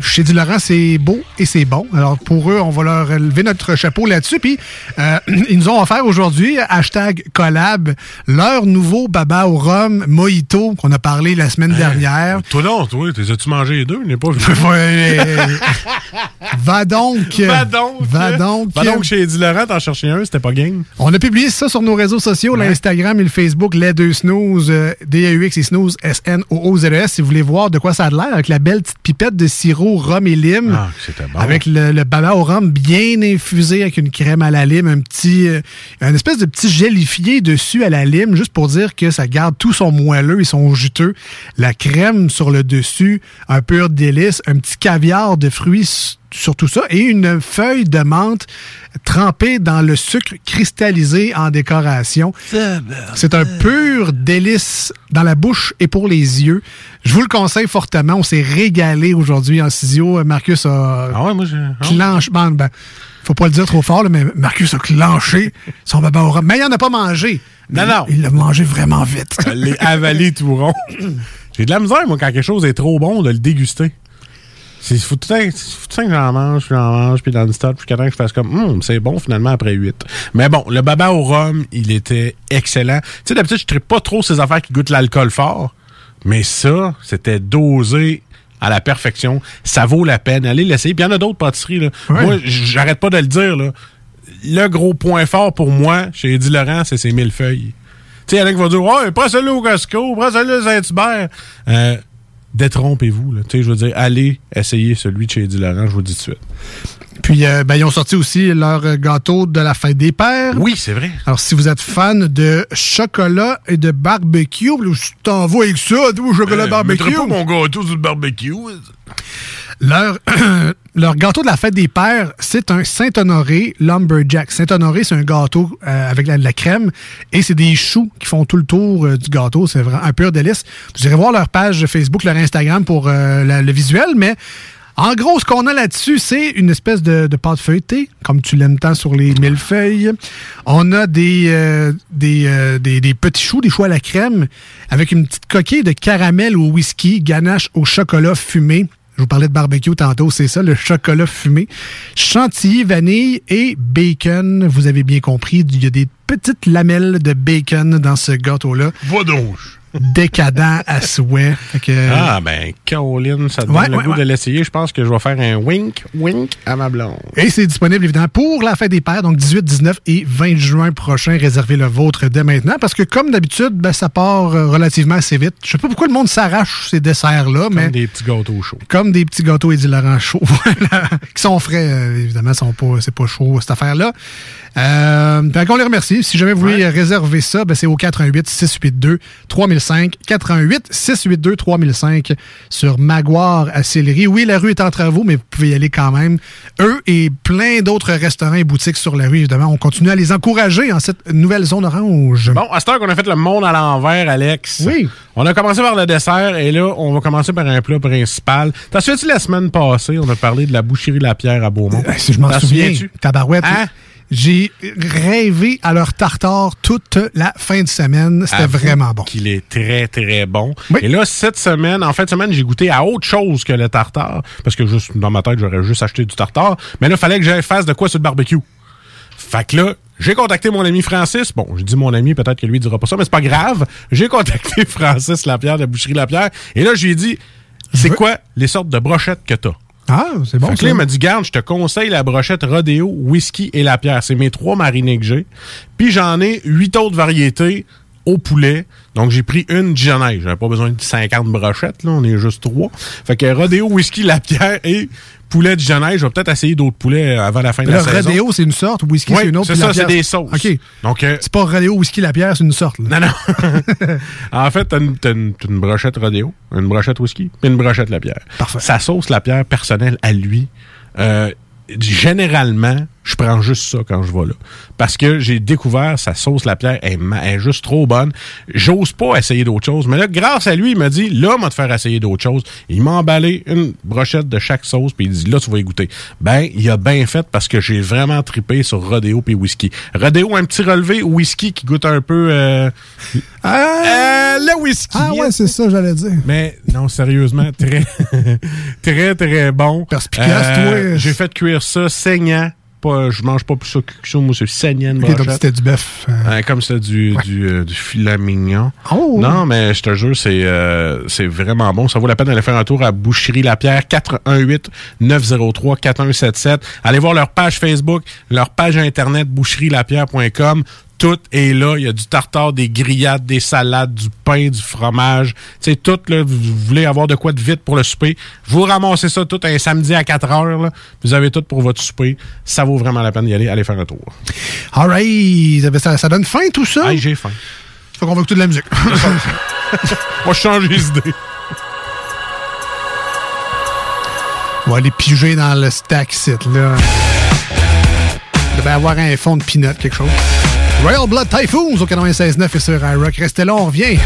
Chez Du Laurent, c'est beau et c'est bon. Alors, pour eux, on va leur lever notre chapeau là-dessus. Puis, euh, ils nous ont offert aujourd'hui, hashtag collab, leur nouveau baba au rhum mojito qu'on a parlé la semaine dernière. Toi non, toi, t'es as-tu mangé les deux? N'ai pas vu. Va donc. Va donc. Va donc. Va donc chez Eddie Laurent, t'en cherchais un, c'était pas gang. On a publié ça sur nos réseaux sociaux, l'Instagram et le Facebook, les deux snooze, euh, D-A-U-X et snooze, S-N-O-O-Z-E-S, E si vous voulez voir de quoi ça a l'air, avec la belle petite pipette de sirop, rhum et lime. Ah, c'était bon. Avec le, le baba au rhum bien infusé avec une crème à la lime, un petit, euh, un espèce de petit gélifié dessus à la lime, juste pour dire que ça garde tout son moelleux et son juteux. La crème sur le dessus, un pur délice, un petit caviar de fruits s- sur tout ça et une feuille de menthe trempée dans le sucre cristallisé en décoration. C'est un pur délice dans la bouche et pour les yeux. Je vous le conseille fortement. On s'est régalé aujourd'hui en Cisio. Marcus a Ah ouais, moi, clenché. Ben, faut pas le dire trop fort, là, mais Marcus a clenché son baba au rhum. Mais il en a pas mangé. Non, non. Il l'a mangé vraiment vite. Elle l'est avalé tout rond. J'ai de la misère, moi, quand quelque chose est trop bon, de le déguster. Il faut tout le temps que j'en mange, puis j'en mange, puis dans le stade, puis qu'attends que je fasse comme, Hum, c'est bon finalement après 8. Mais bon, le baba au rhum, il était excellent. Tu sais, d'habitude, je ne pas trop ces affaires qui goûtent l'alcool fort, mais ça, c'était dosé à la perfection. Ça vaut la peine. Allez l'essayer. Puis il y en a d'autres pâtisseries. Là. Moi, j'arrête pas de le dire. Là. Le gros point fort pour moi, chez Eddie Laurent, c'est ses millefeuilles. Tu sais, il y en a qui vont dire Ouais, prends celui-là au Costco, prends celui-là à Saint-Hubert. Euh, détrompez-vous. là. Tu sais, je veux dire, allez essayer celui de chez Eddie Laurent, je vous le dis tout de suite. Puis, euh, ben, ils ont sorti aussi leur euh, gâteau de la fête des pères. Oui, c'est vrai. Alors, si vous êtes fan de chocolat et de barbecue, je t'envoie avec ça, toi, chocolat Euh, barbecue. mettrais pas mon gâteau sur le barbecue. Leur, leur gâteau de la fête des pères, c'est un Saint-Honoré Lumberjack. Saint-Honoré, c'est un gâteau euh, avec la, de la crème et c'est des choux qui font tout le tour euh, du gâteau. C'est vraiment un pur délice. Vous irez voir leur page Facebook, leur Instagram pour euh, le visuel, mais en gros, ce qu'on a là-dessus, c'est une espèce de, de pâte feuilletée, comme tu l'aimes tant sur les millefeuilles. On a des, euh, des, euh, des, des petits choux, des choux à la crème, avec une petite coquille de caramel au whisky, ganache au chocolat fumé. Je vous parlais de barbecue tantôt, c'est ça, le chocolat fumé. Chantilly, vanille et bacon. Vous avez bien compris, il y a des petites lamelles de bacon dans ce gâteau-là. Va donc. Décadent à souhait. Que- Ah, ben, Caroline, ça te donne Ouais, le ouais, goût ouais. de l'essayer. Je pense que je vais faire un wink, wink à ma blonde. Et c'est disponible évidemment pour la fête des pères, donc 18, 19 et 20 juin prochain. Réservez le vôtre dès maintenant parce que comme d'habitude, ben, ça part euh, relativement assez vite. Je sais pas pourquoi le monde s'arrache ces desserts-là, mais Comme des petits gâteaux chauds. comme des petits gâteaux Laurent chauds, voilà, qui sont frais, euh, évidemment, sont pas, c'est pas chaud cette affaire-là. Euh, qu'on les remercie. Si jamais vous voulez réserver ça, ben, c'est au 88 682 3005. 88 682 3005 sur Maguire à Sillery. Oui, la rue est en travaux, mais vous pouvez y aller quand même. Eux et plein d'autres restaurants et boutiques sur la rue, évidemment. On continue à les encourager en cette nouvelle zone orange. Bon, à cette heure qu'on a fait le monde à l'envers, Alex. Oui. On a commencé par le dessert et là, on va commencer par un plat principal. T'as souviens-tu la semaine passée, on a parlé de la boucherie La Pierre à Beaumont? Euh, Si je m'en souviens, tabarouette. Hein? J'ai rêvé à leur tartare toute la fin de semaine. C'était vraiment bon. Qu'il est très, très bon. Et là, cette semaine, en fin de semaine, j'ai goûté à autre chose que le tartare. Parce que juste dans ma tête, j'aurais juste acheté du tartare. Mais là, il fallait que j'aille fasse de quoi sur le barbecue. Fait que là, j'ai contacté mon ami Francis. Bon, je dis mon ami, peut-être que lui dira pas ça, mais c'est pas grave. J'ai contacté Francis Lapierre de Boucherie Lapierre. Et là, je lui ai dit, c'est quoi les sortes de brochettes que t'as? Ah, c'est bon. Fait que là, il m'a dit, garde, je te conseille la brochette Rodeo, whisky et la pierre. C'est mes trois marinés que j'ai. Puis j'en ai huit autres variétés au poulet. Donc j'ai pris une Dijonnaise. J'avais pas besoin de 50 brochettes, là. On est juste trois. Fait que Rodeo, whisky, la pierre et poulet Dijonnaise. Je vais peut-être essayer d'autres poulets avant la fin de la saison. Rodeo, c'est une sorte, whisky, Oui, c'est une autre. c'est ça, c'est des sauces. OK. Donc, euh, C'est pas Rodeo, whisky, la pierre, c'est une sorte. là. non, non. en fait, t'as une, une brochette rodéo, une brochette whisky, puis une brochette la pierre. Sa sauce la pierre personnelle à lui, euh, généralement, je prends juste ça quand je vais là. Parce que j'ai découvert sa sauce la pierre est, est juste trop bonne. J'ose pas essayer d'autres choses. Mais là, grâce à lui, il m'a dit, là, on va te faire essayer d'autres choses. Il m'a emballé une brochette de chaque sauce, puis il dit, là, tu vas y goûter. Ben, il a bien fait parce que j'ai vraiment tripé sur Rodeo puis whisky. Rodeo, un petit relevé, whisky qui goûte un peu... euh, euh, le whisky. Ah ouais, c'est ça, j'allais dire. Mais non, sérieusement, très, très, très bon. Perspicace, Euh, toi. J'ai fait cuire ça saignant. Pas, je mange pas plus ça que ça. Moi, c'est saignant de Ok, donc brochette. c'était du bœuf. euh, Ouais, comme c'était du, du, euh, du filet mignon. Oh! Non, mais je te jure, c'est euh, c'est vraiment bon. Ça vaut la peine d'aller faire un tour à Boucherie Lapierre, 418-903-4177. Allez voir leur page Facebook, leur page Internet, boucherielapierre.com. Tout est là. Il y a du tartare, des grillades, des salades, du pain, du fromage. Tu sais, tout, là, vous voulez avoir de quoi de vite pour le souper. Vous ramassez ça tout un samedi à 4 heures. là. Vous avez tout pour votre souper. Ça vaut vraiment la peine d'y aller. Allez faire un tour. All right. Ça, ça donne faim, tout ça? Ah, j'ai faim. Faut qu'on va écouter de la musique. Moi, je change les idées. On va aller piger dans le stack site, là. Il devait avoir un fond de peanut, quelque chose. Royal Blood Typhoons au 96.9 et sur iRock. Restez là, on revient.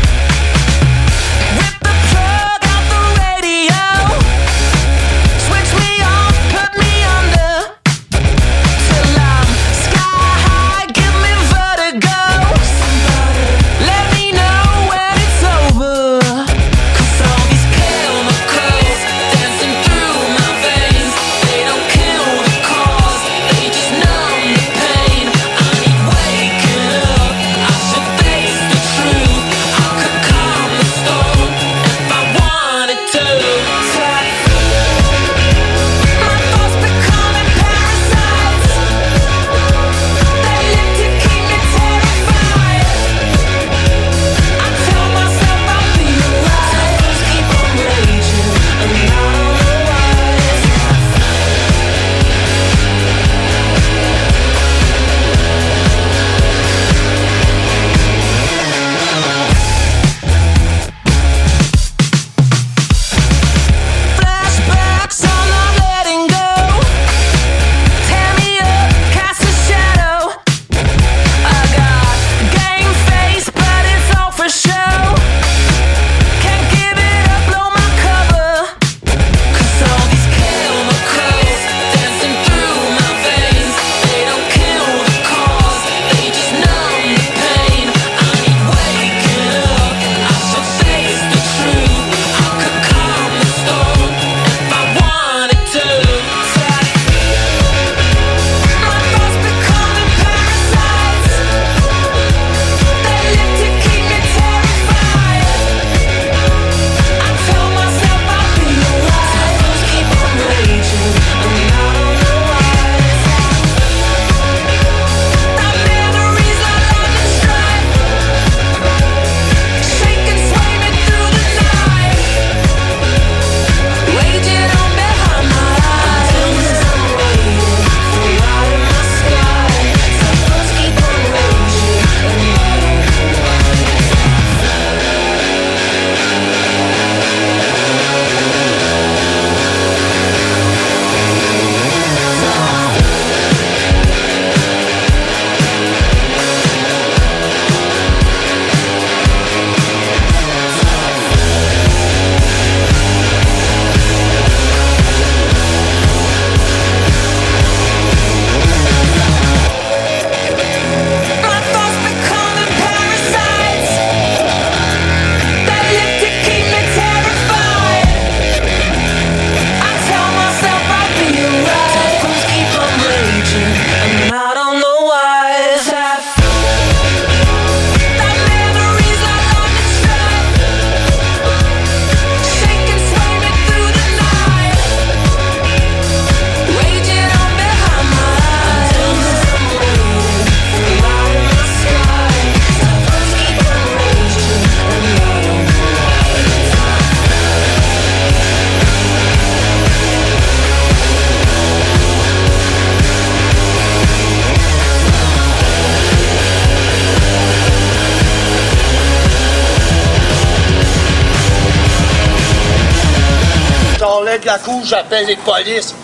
La cour, j'appelle les polices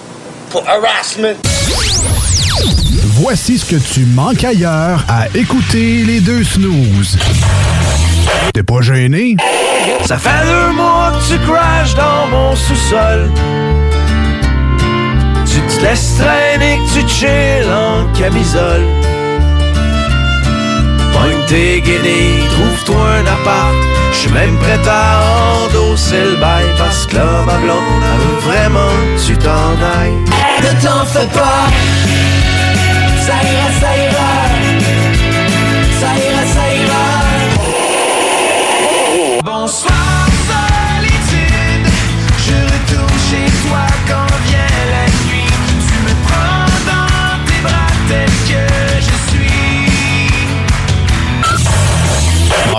pour harassment. Voici ce que tu manques ailleurs à écouter les deux snooze. T'es pas gêné? Ça fait deux mois que tu crashes dans mon sous-sol. Tu te laisses traîner, que tu chill en camisole. Pogne tes guenilles, trouve-toi un appart. J'suis même prêt à endosser le bail parce que là, ma blonde, veut vraiment tu t'en ailles. Ne t'en fais pas, ça ira. Ça ira, ça ira.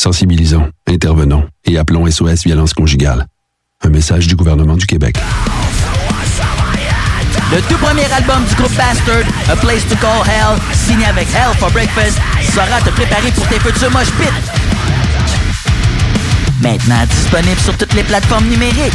Sensibilisons, intervenons et appelons SOS Violence Conjugale. Un message du gouvernement du Québec. Le tout premier album du groupe Bastard, A Place to Call Hell, signé avec Hell for Breakfast, saura te préparer pour tes futurs moches pits. Maintenant disponible sur toutes les plateformes numériques.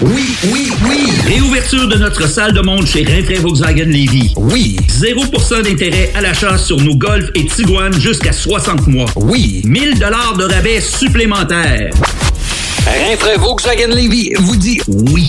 Oui, oui, oui! Réouverture de notre salle de monde chez Rinfrae Volkswagen Lévy. Oui! 0% d'intérêt à l'achat sur nos Golf et Tiguan jusqu'à 60 mois. Oui! 1000 dollars de rabais supplémentaires. Rinfrae Volkswagen Lévy vous dit oui.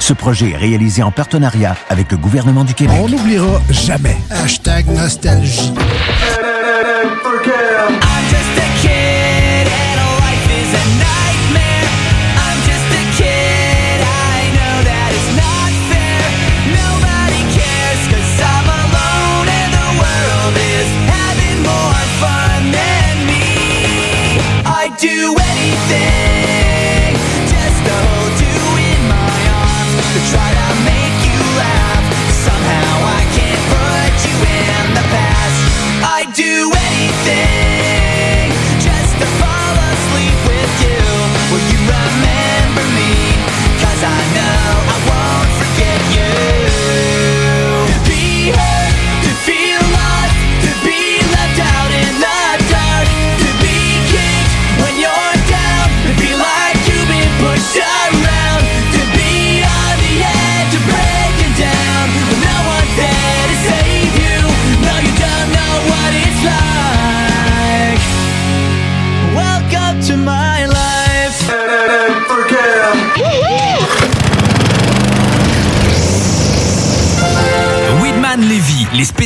Ce projet est réalisé en partenariat avec le gouvernement du Québec. On n'oubliera jamais. Hashtag nostalgie.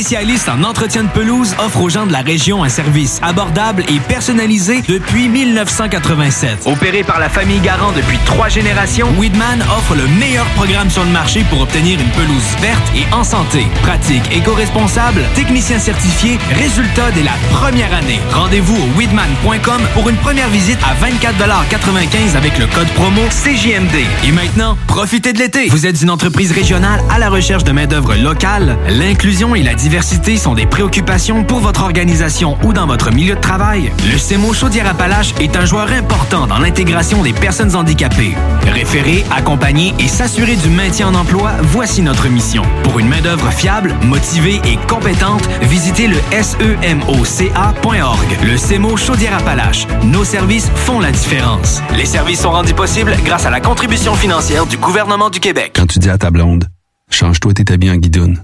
Spécialistes en entretien de pelouse, offrent aux gens de la région un service abordable et personnalisé depuis 1987. Opéré par la famille Garant depuis trois générations, Weedman offre le meilleur programme sur le marché pour obtenir une pelouse verte et en santé. Pratique éco-responsable, technicien certifié, résultat dès la première année. Rendez-vous au weedman.com pour une première visite à 24,95 avec le code promo CJMD. Et maintenant, profitez de l'été. Vous êtes une entreprise régionale à la recherche de main-d'œuvre locale. L'inclusion et la diversité sont des préoccupations pour votre organisation ou dans votre milieu de travail. Le CEMO Chaudière-Appalaches est un joueur important dans l'intégration des personnes handicapées. Référer, accompagner et s'assurer du maintien en emploi, voici notre mission. Pour une main-d'œuvre fiable, motivée et compétente, visitez le semoca.org. Le CEMO Chaudière-Appalaches. Nos services font la différence. Les services sont rendus possibles grâce à la contribution financière du gouvernement du Québec. Quand tu dis à ta blonde, change-toi tes habits en guidoune.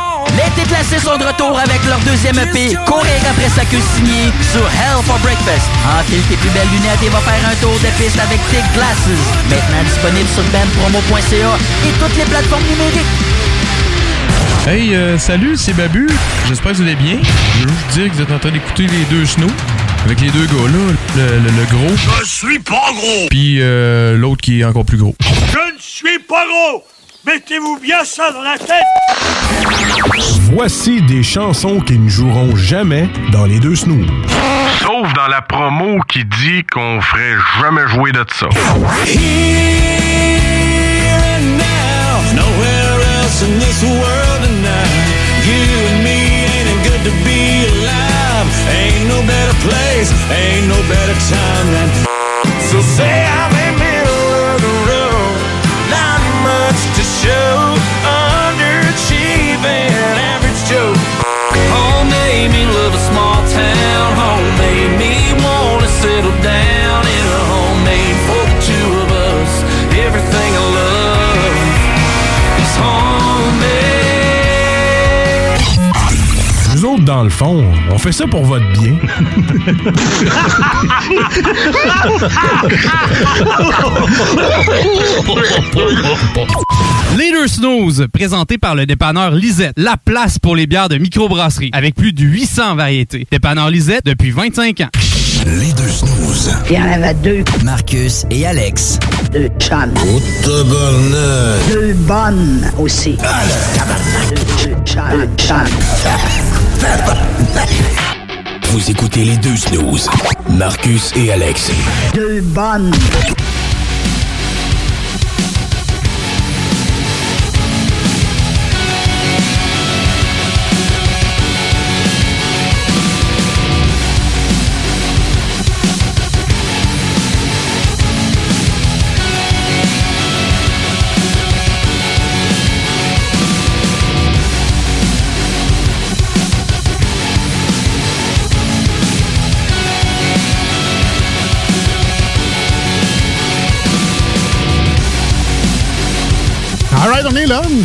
Les déplacés sont de retour avec leur deuxième EP, Courir après sa queue signée sur Hell for Breakfast. Enfile tes plus belles lunettes et va faire un tour de piste avec Thick Glasses. Maintenant disponible sur bandpromo.ca et toutes les plateformes numériques. Hey, euh, salut, c'est Babu. J'espère que vous allez bien. Je veux juste dire que vous êtes en train d'écouter les deux snows. Avec les deux gars là, le, le- le gros. Je suis pas gros! Puis euh, l'autre qui est encore plus gros. Je ne suis pas gros! Mettez-vous bien ça dans la tête! Voici des chansons qui ne joueront jamais dans les deux snooze. Sauf dans la promo qui dit qu'on ferait jamais jouer de ça. Nowhere else in this world tonight. You and me ain't it good to be alive. Ain't no better place, ain't no better time than. So say I'm autres, dans le fond, on fait ça pour votre bien. Les deux snooze, présenté par le dépanneur Lisette, la place pour les bières de microbrasserie, avec plus de 800 variétés. Dépanneur Lisette depuis 25 ans. Les deux snooze. Il y en avait deux. Marcus et Alex. Deux chums. tabarnak. Deux bonnes aussi. Deux, deux chums. Deux chums. Vous écoutez les deux snooze. Marcus et Alex. Deux bonnes.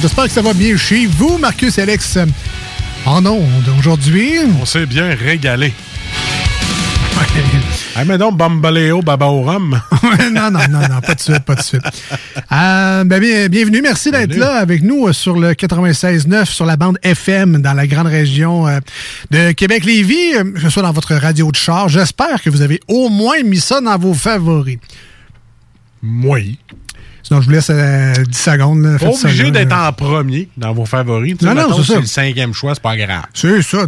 J'espère que ça va bien chez vous, Marcus et Alex. En ondes aujourd'hui. On s'est bien régalé. Ah, mais donc, Bambaleo, non, non, non, non, pas de suite, pas de suite. Euh, ben, bien- bienvenue, merci d'être là avec nous euh, sur le 96.9 sur la bande FM dans la grande région euh, de Québec-Lévis, euh, que ce soit dans votre radio de char. J'espère que vous avez au moins mis ça dans vos favoris. Oui. Sinon, je vous laisse euh, 10 secondes. là. Pas obligé d'être en premier dans vos favoris. Non, non, c'est ça. le cinquième choix, c'est pas grave. C'est ça.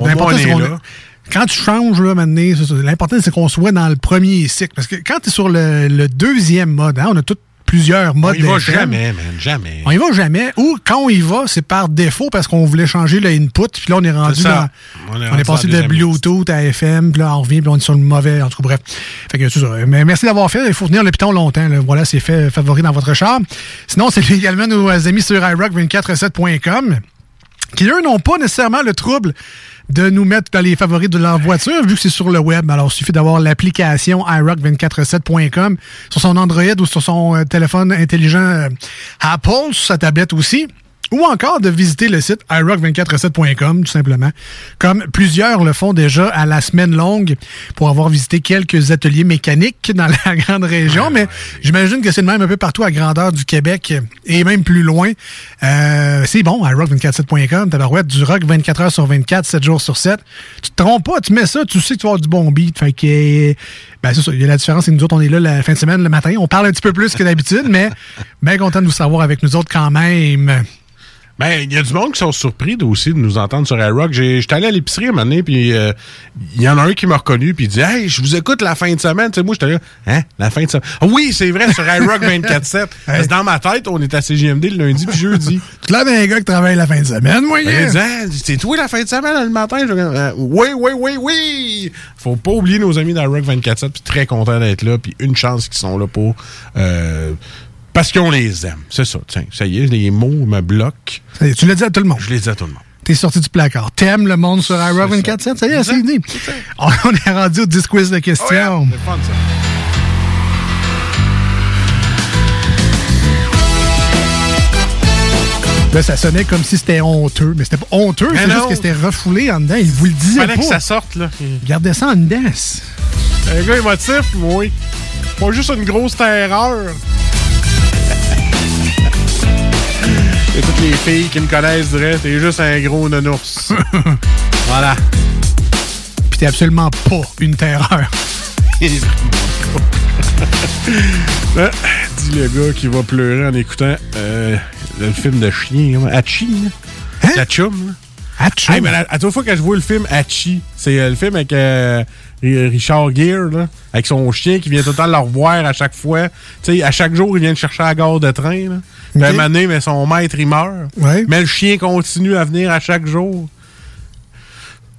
Quand tu changes, là, maintenant, l'important, c'est qu'on soit dans le premier cycle. Parce que quand tu es sur le, le deuxième mode, hein, on a tous plusieurs On modes y va jamais, man, jamais. On y va jamais. Ou quand on y va, c'est par défaut parce qu'on voulait changer le input. Puis là, on est rendu dans. On est On passé de Bluetooth à FM, puis là, on revient, puis on est sur le mauvais. En tout cas, bref. Fait que c'est ça. Mais merci d'avoir fait. Il faut tenir le piton longtemps. là. Voilà, c'est fait favori dans votre char. Sinon, c'est également nos amis sur iRock247.com. qui, eux, n'ont pas nécessairement le trouble de nous mettre dans les favoris de leur voiture, vu que c'est sur le web. Alors, il suffit d'avoir l'application iRock247.com sur son Android ou sur son euh, téléphone intelligent euh, Apple, sur sa tablette aussi. Ou encore de visiter le site iRock247.com, tout simplement. Comme plusieurs le font déjà à la semaine longue pour avoir visité quelques ateliers mécaniques dans la grande région. mais j'imagine que c'est le même un peu partout à grandeur du Québec et même plus loin. Euh, c'est bon, iRock247.com, t'as ouais, du rock 24 heures sur 24, 7 jours sur 7. Tu te trompes pas, tu mets ça, tu sais que tu vas avoir du bon beat. Fait que, ben c'est ça, il y a la différence, c'est que nous autres, on est là la fin de semaine, le matin. On parle un petit peu plus que d'habitude, mais bien content de vous savoir avec nous autres quand même. Ben, il y a du monde qui sont surpris aussi de nous entendre sur iRock. J'ai- J'étais allé à l'épicerie un moment donné, puis euh, il y en a un qui m'a reconnu, puis il dit Hey, je vous écoute la fin de semaine. Tu sais, moi, j'étais là, hein, la fin de semaine. Ah oui, c'est vrai, sur iRock 24-7. Parce que dans ma tête, on est à CGMD le lundi puis jeudi. Tu l'as un gars qui travaille la fin de semaine, moi, Ben, il dit, Hein, c'est toi la fin de semaine le matin? Je, euh, oui, oui, oui, oui! Faut pas oublier nos amis d'Irock 24-7, puis très content d'être là, puis une chance qu'ils sont là pour. euh, parce qu'on les aime. C'est ça, tiens. Ça y est, les mots me bloquent. Ça est, Tu l'as dit à tout le monde. Je les dis à tout le monde. T'es sorti du placard. T'aimes le monde sur iRock 24-7? Ça y est, c'est dit. On est rendu au 10 quiz de questions. C'est fun, ça. Là, ça sonnait comme si c'était honteux. Mais c'était pas honteux, c'est juste que c'était refoulé en dedans. Il vous le disait Fallait pas. que ça sorte, là. Gardez ça en dedans. Un gars émotif, moi. Pas juste une grosse terreur. Et toutes les filles qui me connaissent diraient, t'es juste un gros nounours. voilà. Puis t'es absolument pas une terreur. Ah, Dis le gars qui va pleurer en écoutant euh, le film de chien, comment? Hachi, là. La chum, là. Hachi? Hey, mais la- à toute fois que je vois le film Hachi, c'est euh, le film avec euh, Ri- Richard Gere, là, avec son chien qui vient tout le temps le revoir à chaque fois. Tu sais, à chaque jour, il vient le chercher à la gare de train. Là. Puis à un Ok. moment donné, mais son maître, il meurt. Ouais. Mais le chien continue à venir à chaque jour.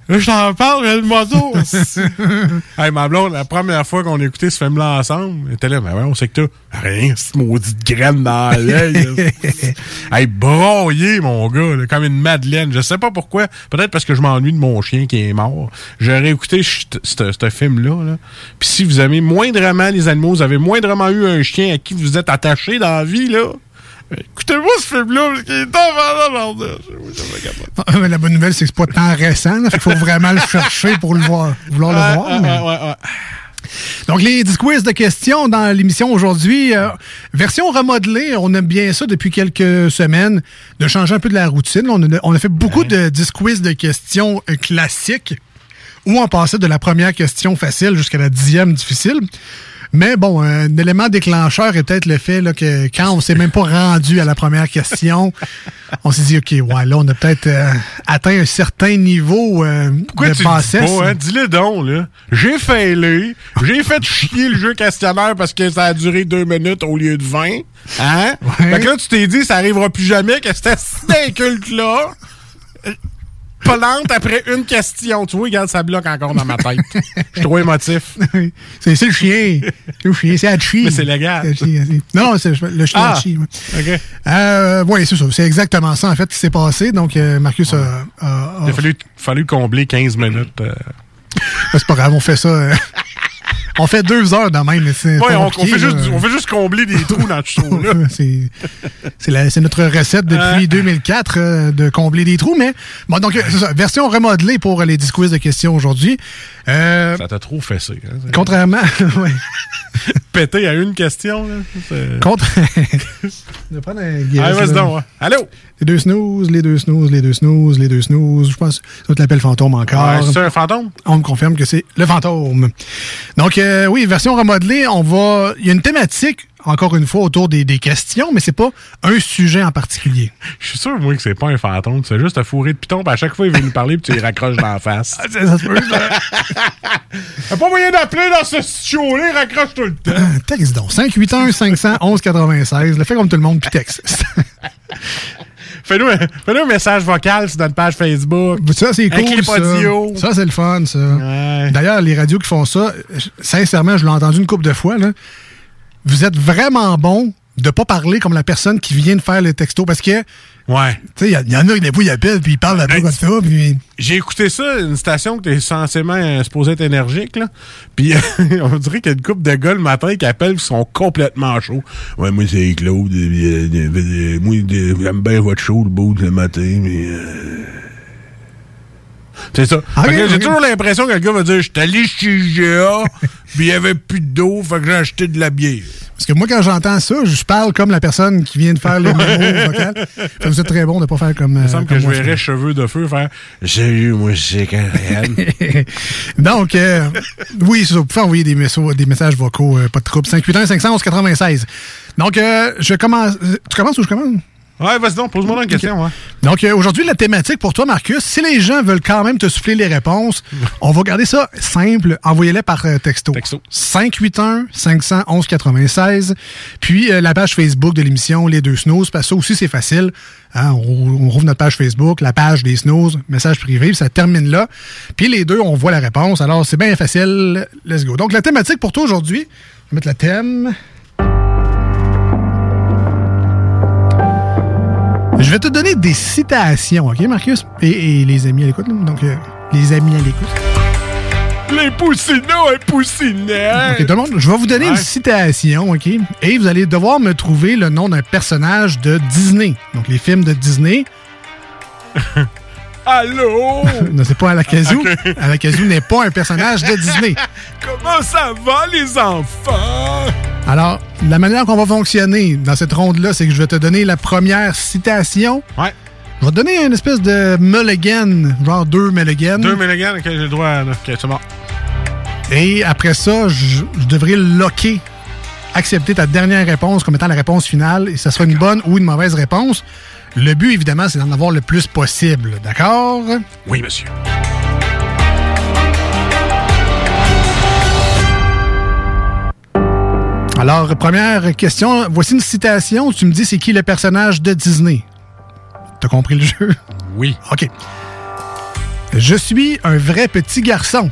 Là, je t'en parle, le moto. hey, ma blonde, la première fois qu'on a écouté ce film-là ensemble, elle était là, mais ouais, on sait que t'as rien, cette maudite graine dans l'œil. hey, broyé, mon gars, là, comme une madeleine. Je sais pas pourquoi. Peut-être parce que je m'ennuie de mon chien qui est mort. J'aurais écouté ce film-là. Là. Puis si vous aimez moindrement les animaux, vous avez moindrement eu un chien à qui vous êtes attaché dans la vie, là, écoutez-moi ce film-là, parce qu'il est dans mais la bonne nouvelle, c'est que c'est pas tant récent. Il faut vraiment le chercher pour le voir, vouloir le voir. mais- Donc, les 10 quiz de questions dans l'émission aujourd'hui, euh, version remodelée, on aime bien ça depuis quelques semaines, de changer un peu de la routine. On a, on a fait beaucoup de 10 quiz de questions euh, classiques, où on passait de la première question facile jusqu'à la dixième difficile. Mais bon, un élément déclencheur est peut-être le fait là, que quand on s'est même pas rendu à la première question, on s'est dit, OK, ouais, là, on a peut-être euh, atteint un certain niveau euh, Pourquoi de tu le dis hein? Dis-le donc, là. J'ai failé. J'ai fait chier le jeu questionnaire parce que ça a duré deux minutes au lieu de 20. Hein? Fait que là, tu t'es dit, ça arrivera plus jamais que c'était cet inculte-là. Euh, Plante après une question. Tu vois, regarde, ça bloque encore dans ma tête. Je suis trop émotif. C'est le chien. C'est le chien, c'est Hachi. Mais c'est légal. Non, non, c'est le chien Ah, Hachi. ouais. OK. Euh, oui, c'est ça. C'est exactement ça, en fait, qui s'est passé. Donc, euh, Marcus a. a- a- Il a fallu, fallu combler 15 minutes. euh. C'est pas grave, on fait ça. Euh, on fait deux heures de même, mais c'est. Ouais, on, fait juste, on fait juste combler des trous dans le show, là. c'est c'est la- c'est notre recette depuis 2004 euh, de combler des trous. Mais bon, donc, euh, c'est ça. Version remodelée pour les 10 quiz de questions aujourd'hui. Euh, Ça t'a trop fessé. Hein? contrairement. ouais. Pété à une question, là. C'est- Contre. On va prendre un Ah, vas-y là. donc, ouais. Allô? Les deux snooze, les deux snooze, les deux snooze, les deux snooze. Je pense que ça l'appelle fantôme encore. Ouais, c'est un fantôme? On me confirme que c'est le fantôme. Donc, euh, oui, version remodelée, on va. Il y a une thématique, encore une fois, autour des, des questions, mais c'est pas un sujet en particulier. Je suis sûr, moi, que c'est pas un fantôme. C'est juste un fourré de piton, puis à chaque fois, il vient nous parler, puis tu les raccroches dans la face. Ah, ça, se peut, ça. Pas moyen d'appeler dans ce show-là, il raccroche tout le temps. Ah, texte donc. 581 511 96. Le fait comme tout le monde, puis texte. Fais-nous un, fais-nous un message vocal sur notre page Facebook. Ça, c'est cool. ça. Ça, c'est le fun, ça. D'ailleurs, les radios qui font ça, sincèrement, je l'ai entendu une couple de fois, là. Vous êtes vraiment bon de pas parler comme la personne qui vient de faire le texto. Parce que, Ouais. tu sais, il y, en a des fois, ils appellent, puis ils parlent après comme ça, puis... J'ai écouté ça, une station que t'es censément euh, supposé être énergique, là. Puis on dirait qu'il y a une couple de gars le matin qui appellent qui sont complètement chauds. Ouais, moi, c'est Claude. euh, euh, euh, moi, euh, j'aime bien votre show, le beau le matin, mais... C'est ça. J'ai toujours l'impression que le gars va dire « Je suis allé chez IGA, puis il y avait plus d'eau, fait que j'ai acheté de la bière. » Parce que moi, quand j'entends ça, je parle comme la personne qui vient de faire le mémo vocal. Fait c'est très bon de pas faire comme. Il me euh, semble que je verrais cheveux de feu faire « Salut, moi, c'est Karen. » Donc, euh, oui, c'est ça. Vous pouvez envoyer des, messages- des messages vocaux, euh, pas de trouble. 581 511 96. Donc, je commence. Tu commences ou je commence? Ouais, vas-y donc, pose-moi une question, ouais. Donc, euh, aujourd'hui, la thématique pour toi, Marcus, si les gens veulent quand même te souffler les réponses, on va garder ça simple. Envoyez-les par euh, texto. Texto. 581-511-96. Puis, euh, la page Facebook de l'émission Les Deux Snooze, parce que ça aussi, c'est facile. Hein, on, on rouvre notre page Facebook, la page des Snooze, message privé, puis ça termine là. Puis, les deux, on voit la réponse. Alors, c'est bien facile. Let's go. Donc, la thématique pour toi aujourd'hui, je vais mettre le thème. Je vais te donner des citations, OK, Marcus? Et, et les amis à l'écoute, donc euh, les amis à l'écoute. Les poussinons et poussinets. OK, tout le monde, je vais vous donner Ouais. une citation, OK? Et vous allez devoir me trouver le nom d'un personnage de Disney. Donc, les films de Disney. Allô? non, c'est pas Alakazoo. Ok. Alakazoo n'est pas un personnage de Disney. Comment ça va, les enfants? Alors, la manière qu'on va fonctionner dans cette ronde-là, c'est que je vais te donner la première citation. Ouais. Je vais te donner une espèce de mulligan, genre deux mulligans. Deux Milligan, ok, j'ai le droit. là. Ok, c'est bon. Et après ça, je, je devrais locker, accepter ta dernière réponse comme étant la réponse finale, et ça sera une bonne ou une mauvaise réponse. Le but, évidemment, c'est d'en avoir le plus possible. D'accord? Oui, monsieur. Alors, première question. Voici une citation. Tu me dis c'est qui le personnage de Disney? T'as compris le jeu? Oui. OK. Je suis un vrai petit garçon.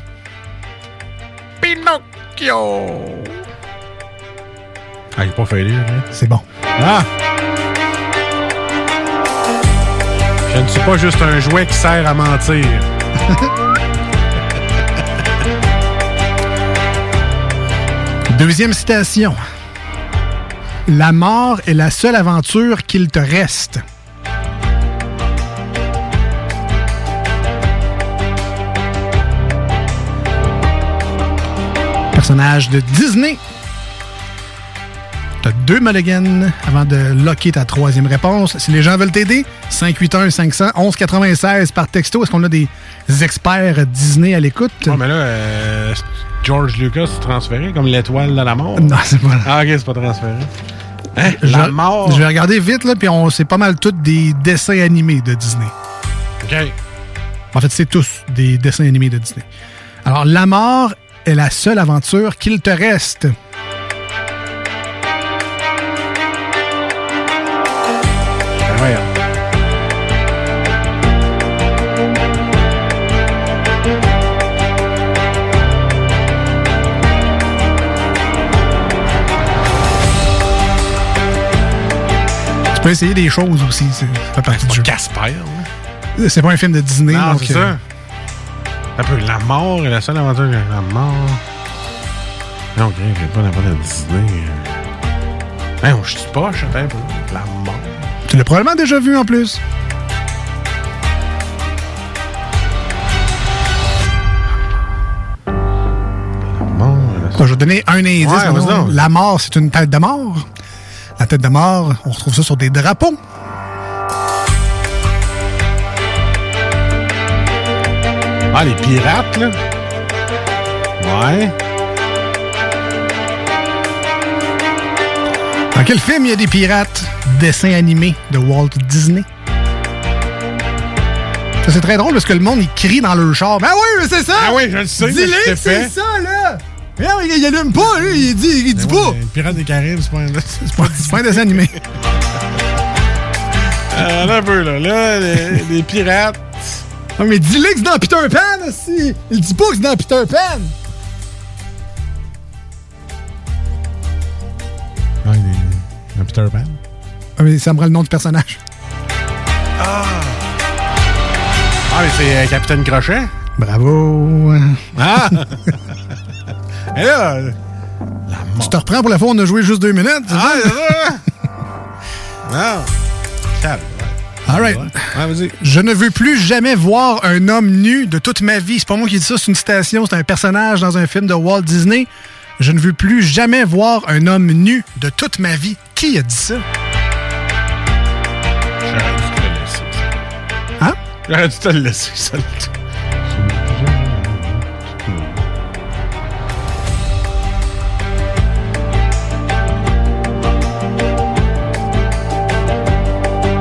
Pinocchio! Ah, il est pas failli, là. C'est bon. Ah! Je ne suis pas juste un jouet qui sert à mentir. Deuxième citation. La mort est la seule aventure qu'il te reste. Personnage de Disney. T'as deux mulligans avant de locker ta troisième réponse. Si les gens veulent t'aider, 581 500 1196 par texto. Est-ce qu'on a des experts Disney à l'écoute? Ouais, mais là, euh, George Lucas est transféré comme l'étoile de la mort? Non, c'est pas Ah, ok, c'est pas transféré. Hein? Je- La mort. Je vais regarder vite, là, puis on c'est pas mal tous des dessins animés de Disney. Ok. En fait, c'est tous des dessins animés de Disney. Alors, la mort est la seule aventure qu'il te reste. Peux essayer des choses aussi, c'est- ça fait partie du jeu. Casper, là. C'est pas un film de Disney. Non, donc, c'est euh, ça. Un peu, la mort est la seule aventure avec la mort. Non, ok, j'ai pas n'importe quel Disney. Hein, on pas, sais un peu. La mort. Tu l'as probablement déjà vu en plus. Je vais donner un indice. Ouais, la mort, c'est une tête de mort. La tête de mort, on retrouve ça sur des drapeaux. Ah, les pirates, là. Ouais. Dans quel film il y a des pirates? Dessin animé de Walt Disney. Ça, c'est très drôle parce que le monde, il crie dans leur char. Ben oui, mais c'est ça! Ah oui, je le sais, Dis-le c'est ça, là! Non, il, il allume pas, lui, il dit, il dit Ben pas! ouais, pirates des Caraïbes, c'est pas pas, pas un dessin animé. Euh, un peu, là. Là, les, les pirates. Non, mais dis-le que c'est dans Peter Pan, aussi! Il dit pas que c'est dans Peter Pan! Ah, les, Un Peter Pan. Ah, mais ça me rend le nom du personnage. Ah! Ah, mais c'est euh, Capitaine Crochet. Bravo. Ah! Là, Tu te reprends pour la fois, on a joué juste deux minutes. c'est Ah, non. Calme. All right. Je ne veux plus jamais voir un homme nu de toute ma vie. C'est pas moi qui dis ça, c'est une citation, c'est un personnage dans un film de Walt Disney. Je ne veux plus jamais voir un homme nu de toute ma vie. Qui a dit ça? J'aurais dû te le laisser. Hein? J'aurais dû te le laisser, ça.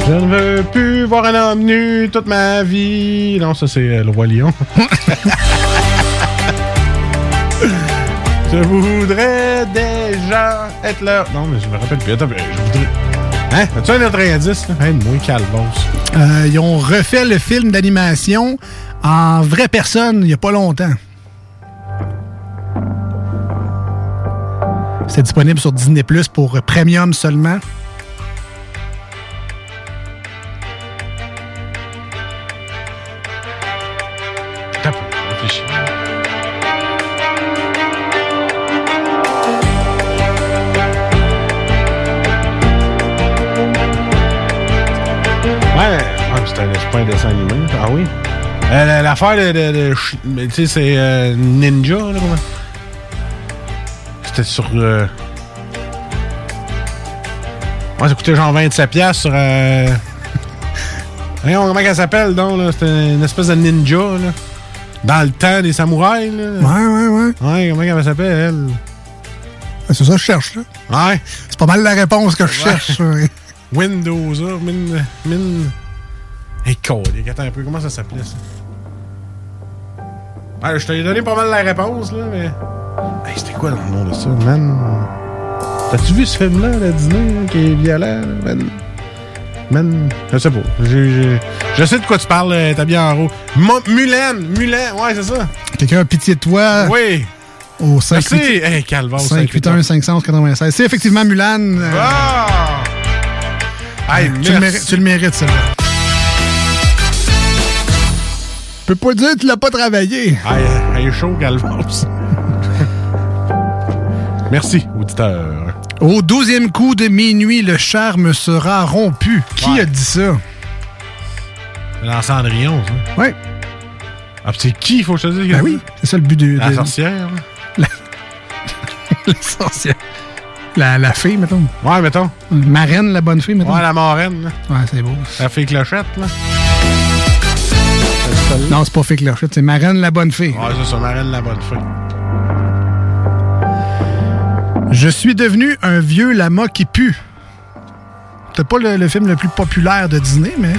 Je ne veux plus voir un homme nu toute ma vie. Non, ça, c'est euh, le Roi Lion. je voudrais déjà être là. Non, mais je me rappelle plus. Attends, je voudrais. Hein? As-tu un autre indice? là? Aide-moi, calvos. Euh, ils ont refait le film d'animation en vraie personne il n'y a pas longtemps. C'est disponible sur Disney Plus pour premium seulement. Pas un dessin animé. Ah oui? Euh, la- L'affaire de. tu sais, c'est euh, Ninja, là, comment? C'était sur. Euh... Ouais, ça coûtait genre 27$ piastres sur. Euh... Voyons, comment elle s'appelle, donc, là? C'était une espèce de ninja, là. Dans le temps des samouraïs, là. Ouais, ouais, ouais. Ouais, comment elle s'appelle, elle? Ben, C'est ça que je cherche, là. Ouais. C'est pas mal la réponse que je cherche. ouais. Windows. Min. Min. Hey, attends un peu, comment ça s'appelait, ça? Ouais, je t'ai donné pas mal la réponse, là, mais. Hey, c'était quoi dans le nom de ça, man? T'as-tu vu ce film-là, le dîner, là, qui est violent, là, man? Man, je sais pas. Je sais de quoi tu parles, euh, t'as bien en haut. Mulan, Mulan, ouais, c'est ça. Quelqu'un a pitié de toi Oui. au 5 Merci. Hey, Calvas, 581 596. C'est effectivement Mulan. euh, Ah! Hey, tu, le mérites, tu le mérites, celle-là. Peux pas dire que tu l'as pas travaillé. Hey, hey, chaud, Calvas. Merci, auditeur. Au douzième coup de minuit, le charme sera rompu. Qui Ouais. a dit ça? Dans Cendrillon, ça. Ouais. Ah, c'est qui, faut je te dise? Ben oui, c'est ça le but de... La de- sorcière, là. la sorcière. La, la fée, mettons. Ouais, mettons. Marraine, la bonne fée, mettons. Ouais, la marraine, là. Ouais, c'est beau. La fée clochette, là. Non, c'est pas fée clochette, c'est Marraine, la bonne fée. Ouais, c'est ça, marraine, la bonne fée. Je suis devenu un vieux lama qui pue. C'est pas le, le film le plus populaire de Disney, mais.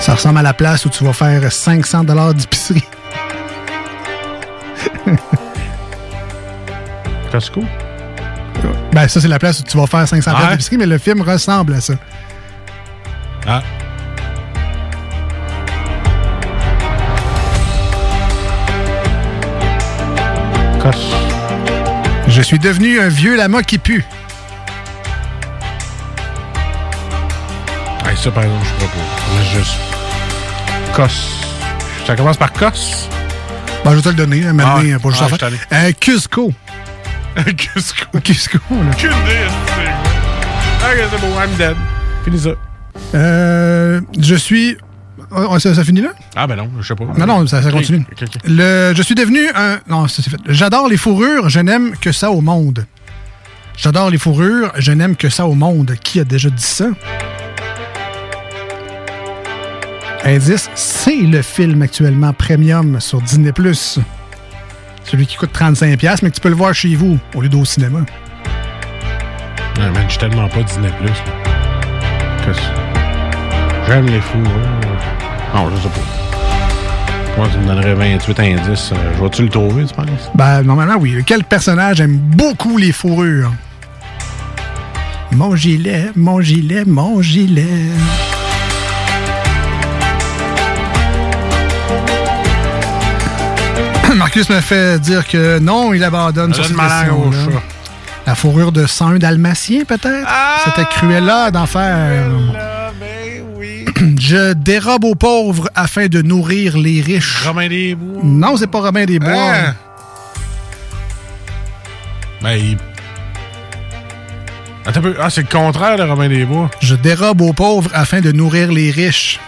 Ça ressemble à la place où tu vas faire 500 d'épicerie. Costco? Ben, ça, c'est la place où tu vas faire 500 Ouais. d'épicerie, mais le film ressemble à ça. Ah. Cos. Je suis devenu un vieux lama qui pue. Hey, ça, par exemple, je. C'est juste. Cos. Ça commence par Cos? Ben, je vais te le donner, maintenant, Ah juste Ah, faire. Euh, Cusco. Cusco. Cusco, là? C'est Ok, c'est bon, I'm dead. Finis ça. Euh, je suis. Oh, ça, ça finit là? Ah, ben non, je sais pas. Non, non, ça, continue. Le, je suis devenu un. Non, ça c'est fait. J'adore les fourrures, je n'aime que ça au monde. J'adore les fourrures, je n'aime que ça au monde. Qui a déjà dit ça? Indice, c'est le film actuellement premium sur Disney+. Celui qui coûte 35$, mais que tu peux le voir chez vous, au lieu d'au cinéma. Non, man, je suis tellement pas Disney Plus. J'aime les fous. hein. Non, je sais pas. Moi, tu me donnerais 28 indices. euh, Je vais-tu le trouver, tu penses? Ben, normalement, oui. Quel personnage aime beaucoup les fourrures? Mon gilet, mon gilet, mon gilet. Marcus me fait dire que non, il abandonne sur cette. La fourrure de 101 dalmatien, peut-être? C'était Cruella d'enfer. Je dérobe aux pauvres afin de nourrir les riches. Romain des Bois. Non, c'est pas Robin des Bois. Hein? Ben, il... Attends un peu. Ah, c'est le contraire de Romain des Bois. Je dérobe aux pauvres afin de nourrir les riches.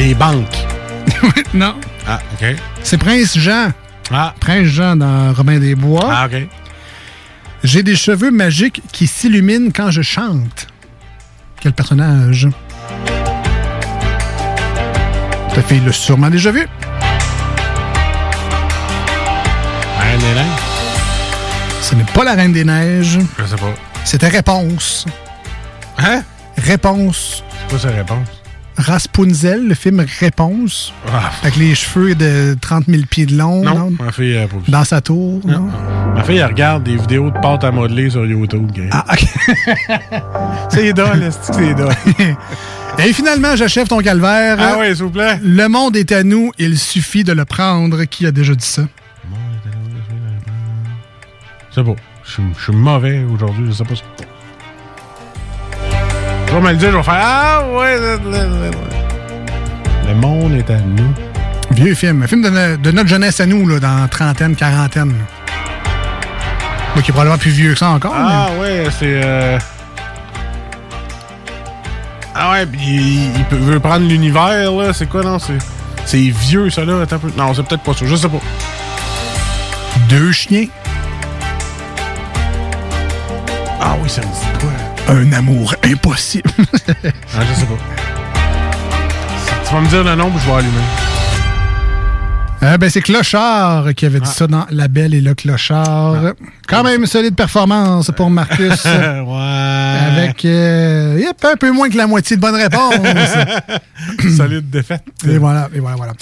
Les banques. non. Ah, OK. C'est Prince Jean. Ah. Prince Jean dans Robin des Bois. Ah, OK. J'ai des cheveux magiques qui s'illuminent quand je chante. Quel personnage? Ta fille l'a sûrement déjà vu. Reine des Neiges? Ce n'est pas la Reine des Neiges. Je sais pas. C'était Réponse. Hein? Réponse. C'est quoi sa réponse? Raspunzel, le film Réponse. Ah. Avec les cheveux de 30 000 pieds de long. Non, ma fille, elle pas. Dans sa tour. Non. Ma fille, elle regarde des vidéos de pâte à modeler sur YouTube. Ah, OK. c'est drôle, c'est c'est drôle? Et finalement, j'achève ton calvaire. Ah oui, s'il vous plaît. Le monde est à nous, il suffit de le prendre. Qui a déjà dit ça? Sais pas. Je suis- je suis mauvais aujourd'hui, je sais pas ce que. Je vais me le dire, je vais faire Ah ouais, le, le- le- le monde est à nous. Vieux film. Un film de, de notre jeunesse à nous, là, dans trentaine, quarantaine. Moi, qui est probablement plus vieux que ça encore. Ah ouais, c'est. euh, Ah ouais, puis il, il peut- veut prendre l'univers, là. C'est quoi, non? C'est c'est vieux, ça, là. Attends un peu. Non, c'est peut-être pas ça. Je sais pas. Deux chiens. Ah oui, ça me dit quoi? Un amour impossible. Ah, je sais pas. Tu vas me dire le nom, je vais allumer. Euh, ben, c'est Clochard qui avait dit Ah. ça dans La Belle et le Clochard. Quand même, solide performance pour Marcus. ouais. Avec euh, yep, un peu moins que la moitié de bonnes réponses. Solide défaite. Et voilà, et voilà, voilà.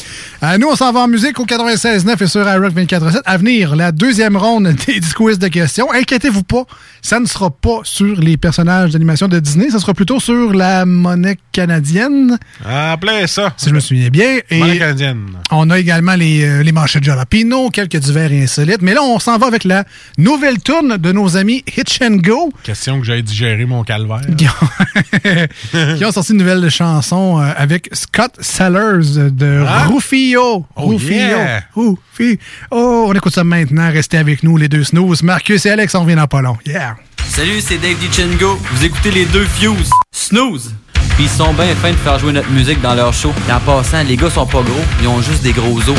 Euh, nous, on s'en va en musique au 96.9 et sur iRock 24.7. À venir, la deuxième ronde des quiz de questions. Inquiétez-vous pas, ça ne sera pas sur les personnages d'animation de Disney, ça sera plutôt sur la monnaie canadienne, Appelez ça. si je me souviens bien. Et Monnaie canadienne. on a également les, euh, les manchettes jalapino, quelques divers et insolites. Mais là, on s'en va avec la nouvelle tourne de nos amis Hitch and Go. Question que j'ai digéré mon calvaire. qui ont, qui ont sorti une nouvelle chanson euh, avec Scott Sellers de Ah? Rufio. Oh, Rufio. yeah. Rufio. Oh, on écoute ça maintenant. Restez avec nous, les deux snooze. Marcus et Alex, on revient dans pas long. Yeah. Salut, c'est Dave DiCengo. Vous écoutez les deux Fuse. Snooze. Ils sont bien fins de faire jouer notre musique dans leur show. Et en passant, les gars sont pas gros, ils ont juste des gros os.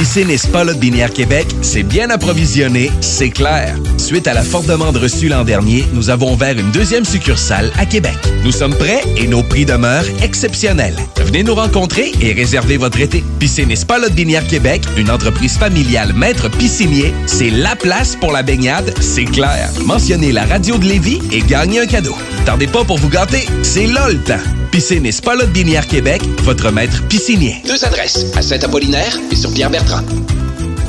Piscine et Spa Lot Binière Québec, c'est bien approvisionné, c'est clair. Suite à la forte demande reçue l'an dernier, nous avons ouvert une deuxième succursale à Québec. Nous sommes prêts et nos prix demeurent exceptionnels. Venez nous rencontrer et réserver votre été. Piscine et Spa Binière Québec, une entreprise familiale maître piscinier, c'est la place pour la baignade, c'est clair. Mentionnez la radio de Lévis et gagnez un cadeau. Tardez pas pour vous gâter, c'est là le temps. Piscine et Spa Binière Québec, votre maître piscinier. Deux adresses, à Saint-Apollinaire et sur Pierre-Bertrand.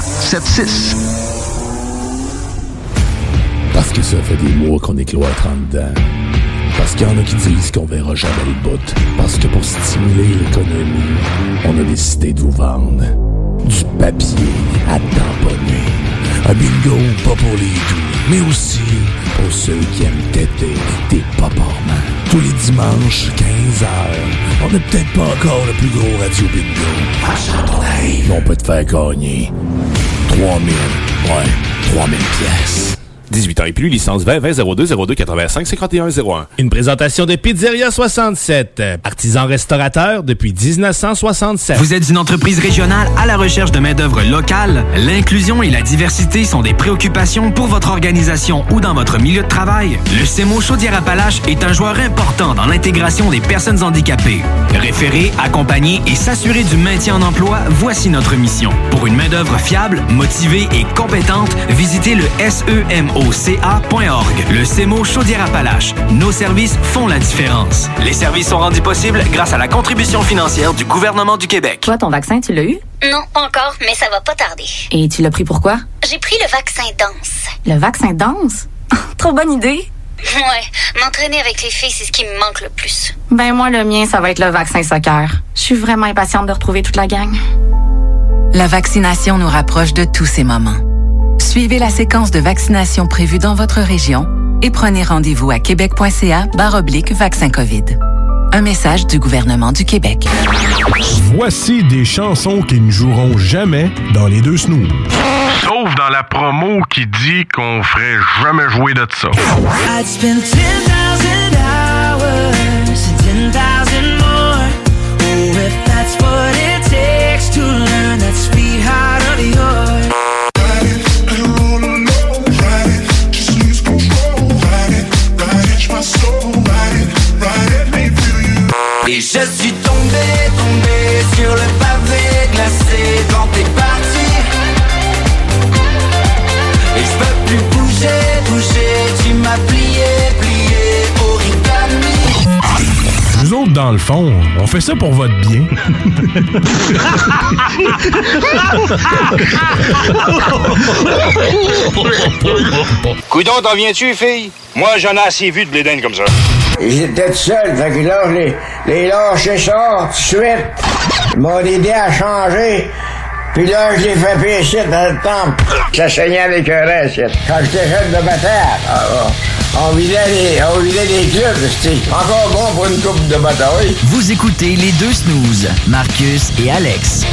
681 4476. Parce que ça fait des mois qu'on est en dedans. Parce qu'il y en a qui disent qu'on verra jamais le bout. Parce que pour stimuler l'économie, on a décidé de vous vendre du papier à tamponner. Un bingo pas pour les doux, mais aussi pour ceux qui aiment têter des paparmans. Tous les dimanches, 15h, on n'est peut-être pas encore le plus gros radio bingo. On peut te faire gagner 3000, ouais, 3000 pièces. 18 ans et plus, licence 20 20 02 02 85 51 01. Une présentation de Pizzeria 67, artisan restaurateur depuis 1967. Vous êtes une entreprise régionale à la recherche de main-d'œuvre locale? L'inclusion et la diversité sont des préoccupations pour votre organisation ou dans votre milieu de travail. Le CEMO Chaudière-Appalaches est un joueur important dans l'intégration des personnes handicapées. Référer, accompagner et s'assurer du maintien en emploi, voici notre mission. Pour une main-d'œuvre fiable, motivée et compétente, visitez le SEMO ca.org. Le CEMO Chaudière-Appalaches. Nos services font la différence. Les services sont rendus possibles grâce à la contribution financière du gouvernement du Québec. Toi, ton vaccin, tu l'as eu? Non, pas encore, mais ça va pas tarder. Et tu l'as pris pourquoi? J'ai pris le vaccin danse. Le vaccin danse? Trop bonne idée! Ouais, m'entraîner avec les filles, c'est ce qui me manque le plus. Ben moi, le mien, ça va être le vaccin soccer. Je suis vraiment impatiente de retrouver toute la gang. La vaccination nous rapproche de tous ces moments. Suivez la séquence de vaccination prévue dans votre région et prenez rendez-vous à québec.ca oblique vaccin COVID. Un message du gouvernement du Québec. Voici des chansons qui ne joueront jamais dans les deux snooze. Sauf dans la promo qui dit qu'on ferait jamais jouer de ça. Et je suis tombé, tombé sur le pavé glacé quand t'es parti. Et je peux plus bouger, bouger, tu m'as plié, plié, origami. Nous autres, dans le fond, on fait ça pour votre bien. Coudon, t'en viens-tu, fille? Moi, j'en ai assez vu de blédaine comme ça. Étaient tout seuls, fait que là, je les, les lâchais ça tout de suite. Ils m'ont aidé à changer. Puis là, je l'ai frappé ici dans le temple. Ça saignait avec un reste. Quand j'étais jeune de bataille, ah, ah, on vidait les, on vidait les clubs. C'était encore bon pour une coupe de bataille. Vous écoutez les deux snooze, Marcus et Alex.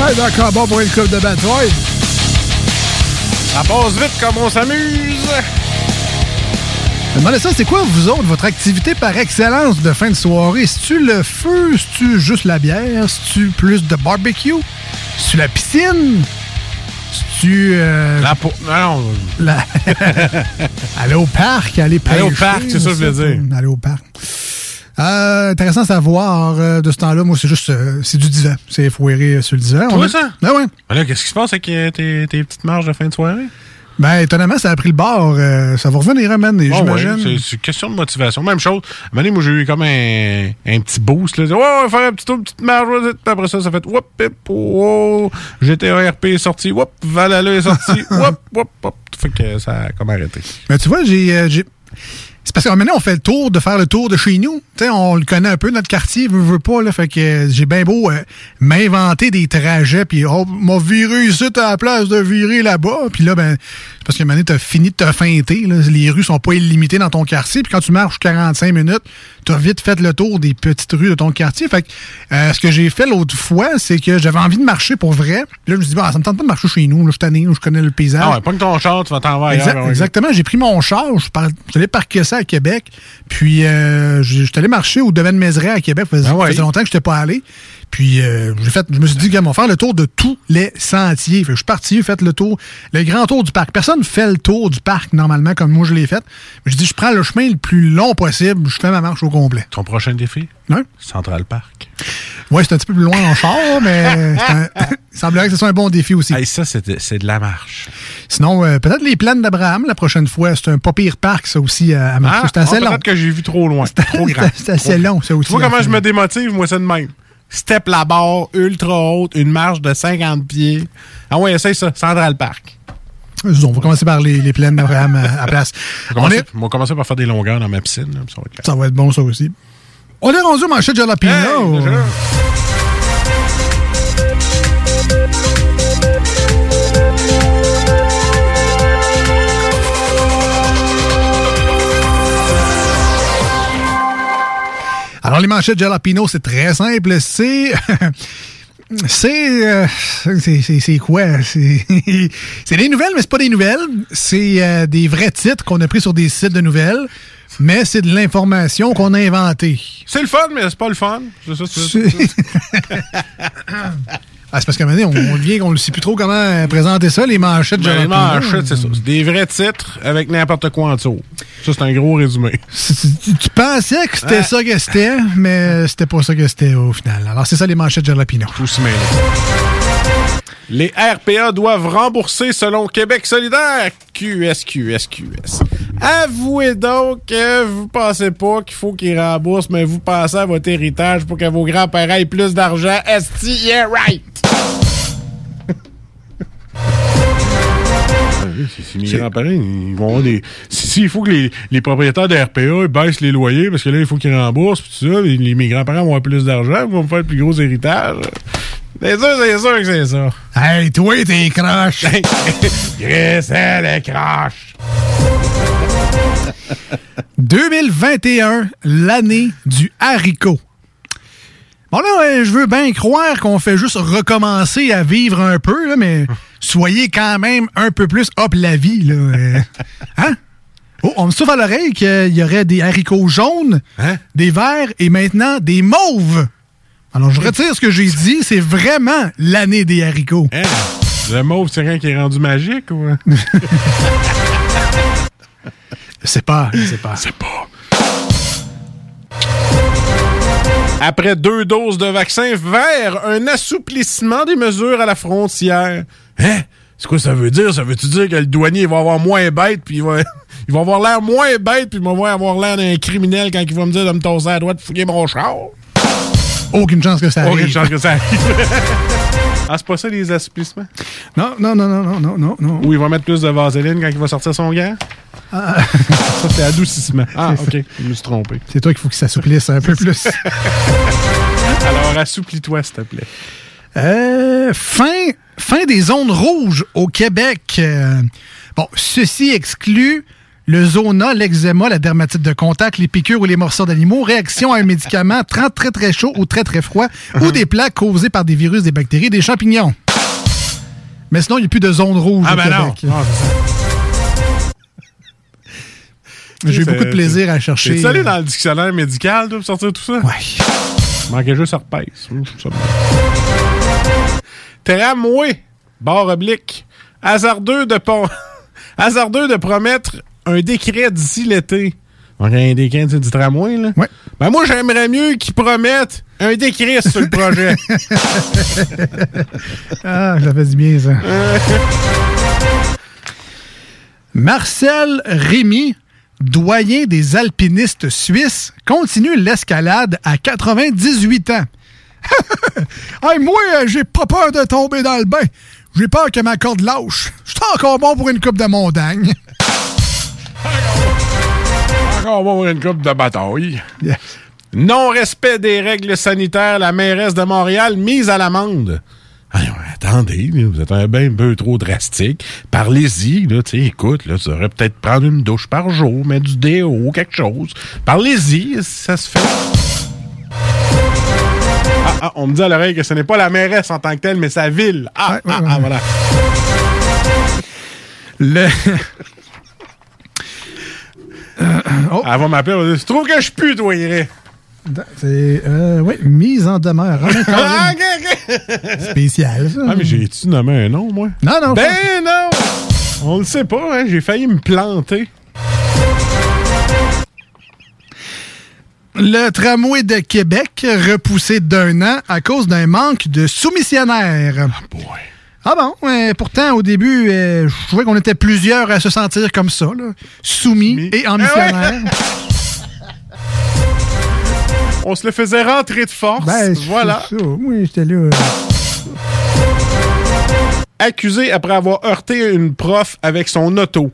Ouais, d'accord, bon pour une coupe de bataille. Ça passe vite comme on s'amuse. Demandais ça, c'est quoi, vous autres, votre activité par excellence de fin de soirée? C'est-tu le feu? C'est-tu juste la bière? C'est-tu plus de barbecue? C'est-tu la piscine? C'est-tu... euh, La peau. Non, la- aller au parc, aller pêcher. Aller au parc, c'est ça que je voulais dire. Aller au parc. Euh, intéressant à savoir euh, de ce temps-là. Moi, c'est juste... euh, c'est du divan. C'est foiré sur le divan. Toi, a- ça? Ah ouais. Ben qu'est-ce qui se passe avec tes, tes petites marges de fin de soirée? Ben, étonnamment, ça a pris le bord. Euh, ça va revenir, man, Ah ouais, j'imagine. c'est- c'est une question de motivation. Même chose. À un moment j'ai eu comme un, un petit boost. Là. Va faire un petit tour, une petite marge. Après ça, ça fait whoop, pip, oh, GTA RP est sorti. Whoop, Valhalla est sorti. whoop, whoop, whoop. Fait que ça a comme arrêté. Mais tu vois, j'ai. euh, j'ai- c'est parce que maintenant, on fait le tour de faire le tour de chez nous. On le connaît un peu, notre quartier, veut, veut pas. Là, fait que euh, j'ai bien beau euh, m'inventer des trajets, puis oh, m'a viré ici à la place de virer là-bas. Puis là, ben, c'est parce que maintenant, t'as fini de te feinter. Là. Les rues sont pas illimitées dans ton quartier. Puis quand tu marches 45 minutes, t'as vite fait le tour des petites rues de ton quartier. Fait que euh, ce que j'ai fait l'autre fois, c'est que j'avais envie de marcher pour vrai. Puis là, je me suis dit, bah, ça me tente pas de marcher chez nous. Là, je suis tanné, je connais le paysage. Ah ouais, pas que ton char, tu vas t'en Exact- ouais. exactement. J'ai pris mon char, je suis par- je à Québec, puis euh, je suis allé marcher au domaine Mézeray à Québec. Ça faisait, Ah ouais. faisait longtemps que je n'étais pas allé. Puis euh, j'ai fait, je me suis dit, gars, on va faire le tour de tous les sentiers. Fait que je suis parti, j'ai fait le tour, le grand tour du parc. Personne ne fait le tour du parc normalement comme moi je l'ai fait. Mais je dis, je prends le chemin le plus long possible, je fais ma marche au complet. Ton prochain défi? Ouais. Central Park. Ouais, c'est un petit peu plus loin en char, mais c'est un- il semblerait que ce soit un bon défi aussi. Hey, ça, c'est c'est de la marche. Sinon, euh, peut-être les plaines d'Abraham la prochaine fois. C'est un pas pire parc, ça aussi, à, à marcher. Ah, c'est assez ah, long. Peut-être que j'ai vu trop loin. Trop grand. C'est assez long, ça aussi. Tu vois comment je me démotive? Moi, c'est de même. Step la barre, ultra haute, une marche de 50 pieds. Ah ouais, essaye ça. Central Park. On va commencer par les, les plaines d'Abraham à, à place. On va On commencer, est, on va commencer par faire des longueurs dans ma piscine. là, ça va être clair. ça va être bon, ça aussi. On est rendu au manchette jalapeno. Hey, Alors, les manchettes jalapeno, c'est très simple. C'est... C'est, euh, c'est, quoi? C'est, c'est des nouvelles, mais c'est pas des nouvelles. C'est euh, des vrais titres qu'on a pris sur des sites de nouvelles, mais c'est de l'information qu'on a inventée. C'est le fun, mais c'est pas le fun. C'est ça, c'est ça. C'est- Ah, c'est parce qu'à un moment donné, on, devient qu'on ne sait plus trop comment euh, présenter ça, les manchettes Ben, les manchettes, c'est ça. C'est des vrais titres avec n'importe quoi en dessous. Ça, c'est un gros résumé. Tu, tu pensais que c'était Ah. ça que c'était, mais c'était pas ça que c'était au final. Alors, c'est ça les manchettes jalapeno. Tout se mêle. Les RPA doivent rembourser selon Québec solidaire. QS, QS, QS. Avouez donc que vous pensez pas qu'il faut qu'ils remboursent, mais vous pensez à votre héritage pour que vos grands-parents aient plus d'argent. Esti, yeah, right! Ah si, si mes grands-parents, ils vont avoir des. Si, si, il faut que les, les propriétaires de RPA ils baissent les loyers parce que là, il faut qu'ils remboursent, pis tout ça. Les, les- mes grands-parents vont avoir plus d'argent, ils vont me faire le plus gros héritage. C'est sûr, c'est sûr que c'est ça. Hey, toi, t'es croche! Chris, elle est croche! 2021, l'année du haricot. Bon là, je veux bien croire qu'on fait juste recommencer à vivre un peu, là, mais soyez quand même un peu plus hop la vie, là. euh. Hein? Oh, on me souffle à l'oreille qu'il y aurait des haricots jaunes, des verts et maintenant des mauves. Alors, je retire ce que j'ai dit, c'est vraiment l'année des haricots. Hein? Le mauve, c'est rien qui est rendu magique ou? Je sais pas, je sais pas. C'est pas. Après deux doses de vaccin vers un assouplissement des mesures à la frontière. Hein? C'est quoi ça veut dire? Ça veut-tu dire que le douanier va avoir moins bête, puis il va, il va avoir l'air moins bête, puis il va avoir l'air d'un criminel quand il va me dire de me tosser à la droite de fouiller mon char? Aucune chance que ça arrive. Aucune chance que ça arrive. Ah, c'est pas ça, les assouplissements? Non, non, non, non, non, non, non, non. Ou il va mettre plus de vaseline quand il va sortir son gant? Ah. ça, c'est adoucissement. Ah, OK. Je me suis trompé. C'est toi qu'il faut qu'il s'assouplisse un peu plus. Alors, assouplis-toi, s'il te plaît. Euh, fin, fin des zones rouges au Québec. Euh, bon, ceci exclut le zona, l'eczéma, la dermatite de contact, les piqûres ou les morsures d'animaux, réaction à un médicament très très très chaud ou très très froid, ou des plaques causées par des virus, des bactéries, des champignons. Mais sinon, il n'y a plus de zone rouge Ah, au ben. Québec. Ah, ça. J'ai eu beaucoup de plaisir à chercher. T'es allé dans le dictionnaire médical, toi, pour sortir tout ça? Ouais. Manquait juste. Ouf, ça me- Tramway, barre oblique. Hasardeux de, pon- Hasardeux de promettre un décret d'ici l'été. Donc, un décret du du tramway, là? Ouais. Ben, moi, j'aimerais mieux qu'ils promettent un décret sur le projet. Ah, ça fait du bien, ça. Marcel Rémy, doyen des alpinistes suisses, continue l'escalade à 98 ans. hey, moi, euh, j'ai pas peur de tomber dans le bain. J'ai peur que ma corde lâche. Je suis encore bon pour une coupe de montagne. Encore bon pour une coupe de bataille. Non-respect des règles sanitaires, la mairesse de Montréal mise à l'amende. Attendez, vous êtes un bien peu trop drastique. Parlez-y, là, tu sais, écoute, là, tu devrais peut-être prendre une douche par jour, mettre du déo, quelque chose. Parlez-y, ça se fait. Ah, ah, on me dit à l'oreille que ce n'est pas la mairesse en tant que telle, mais sa ville. Ah, ah, ah, voilà. Le... Elle va m'appeler, elle va dire, tu trouves que je pue, toi, Iré? C'est, euh, oui, mise en demeure. Ah, Caroline. ok, ok. Spécial, ça. Ah, mais j'ai-tu nommé un nom, moi? Non, non. Ben non! On le sait pas, hein? J'ai failli me planter. Le tramway de Québec repoussé d'un an à cause d'un manque de soumissionnaires. Ah bon? euh, pourtant, au début, euh, je trouvais qu'on était plusieurs à se sentir comme ça, là, soumis et en missionnaire. On se le faisait rentrer de force. Ben, voilà. c'est ça. Oui, j'étais là. Accusé après avoir heurté une prof avec son auto.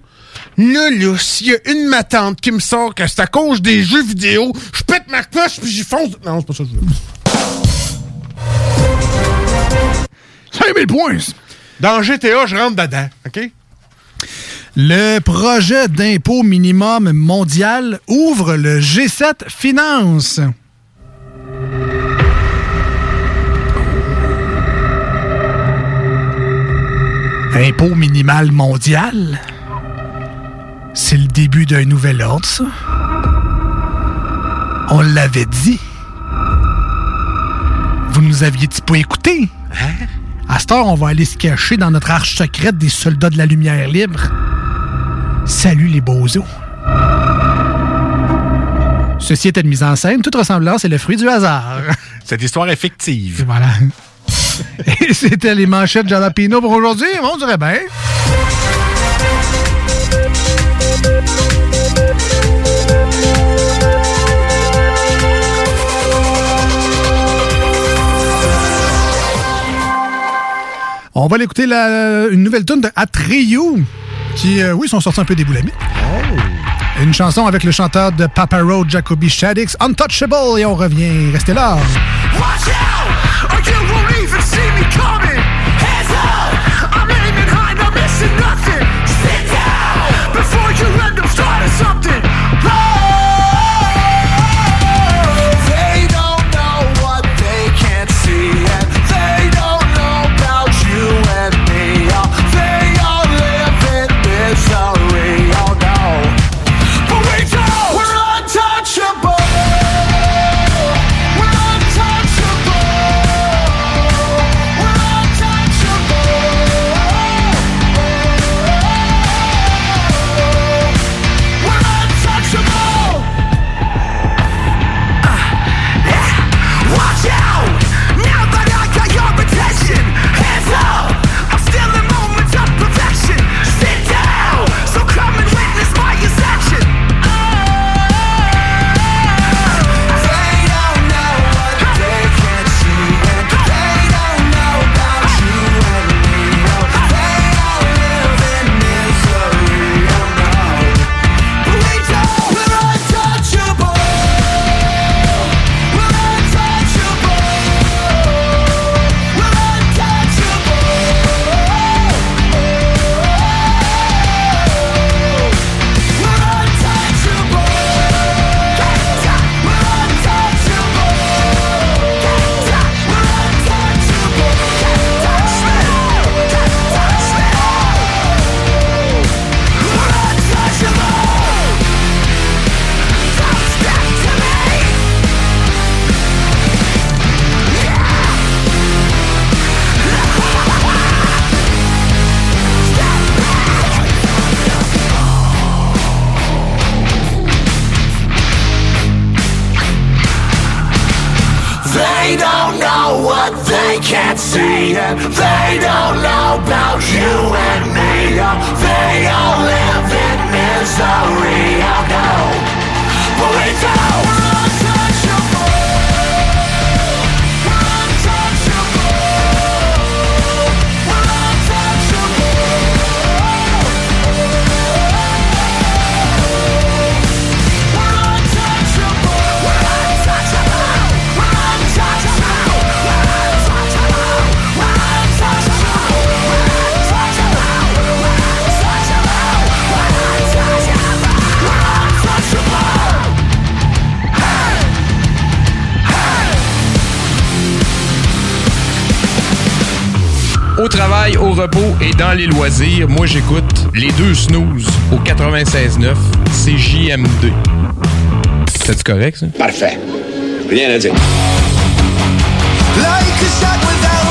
Là, là, s'il y a une matante qui me sort que c'est à cause des jeux vidéo, je pète ma cloche puis j'y fonce. Non, c'est pas ça que je veux. 5000 points! Dans GTA, je rentre dedans, OK? Le projet d'impôt minimum mondial ouvre le G7 Finance. Impôt minimal mondial? C'est le début d'un nouvel ordre, ça? On l'avait dit. Vous nous aviez-tu pas écouté? À cette heure, on va aller se cacher dans notre arche secrète des soldats de la lumière libre. Salut les bozos. Ceci était une mise en scène. Toute ressemblance est le fruit du hasard. Cette histoire est fictive. Voilà. Et c'était les manchettes Jalapino pour aujourd'hui. On dirait bien. On va aller écouter la- une nouvelle tune de Atreyu, qui, euh, oui, sont sortis un peu des boulamites. Une chanson avec le chanteur de Papa Road, Jacoby Shaddix, Untouchable, et on revient. Restez là. Watch out, even see me coming. Hands up, I'm aiming high, missing nothing. Sit down before you end up starting something. Au travail, au repos et dans les loisirs, moi j'écoute les deux snooze au 96.9 CJMD. C'est correct ça? Parfait. Rien à dire. Like a shot without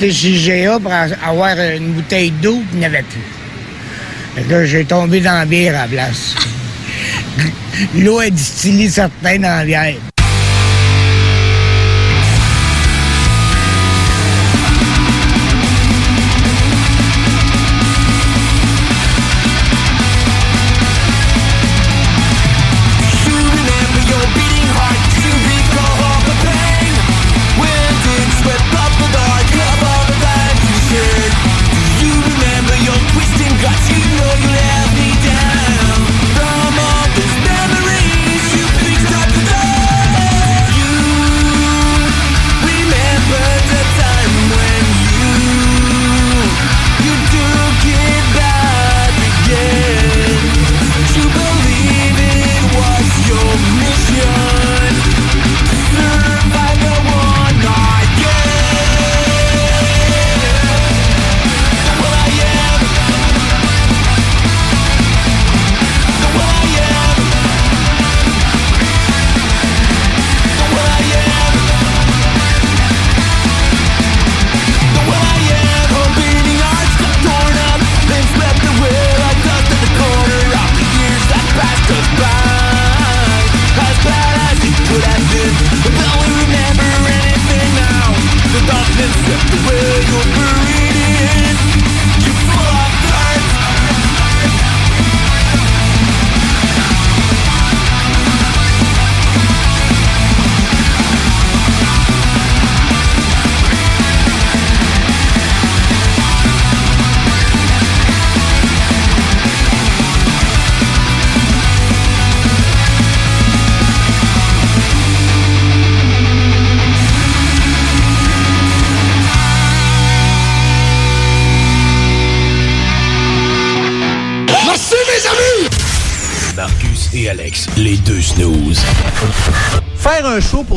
monté chez IGA pour avoir une bouteille d'eau, puis il n'y avait plus. J'ai tombé dans la bière à la place. L'eau est distillée certains dans la bière.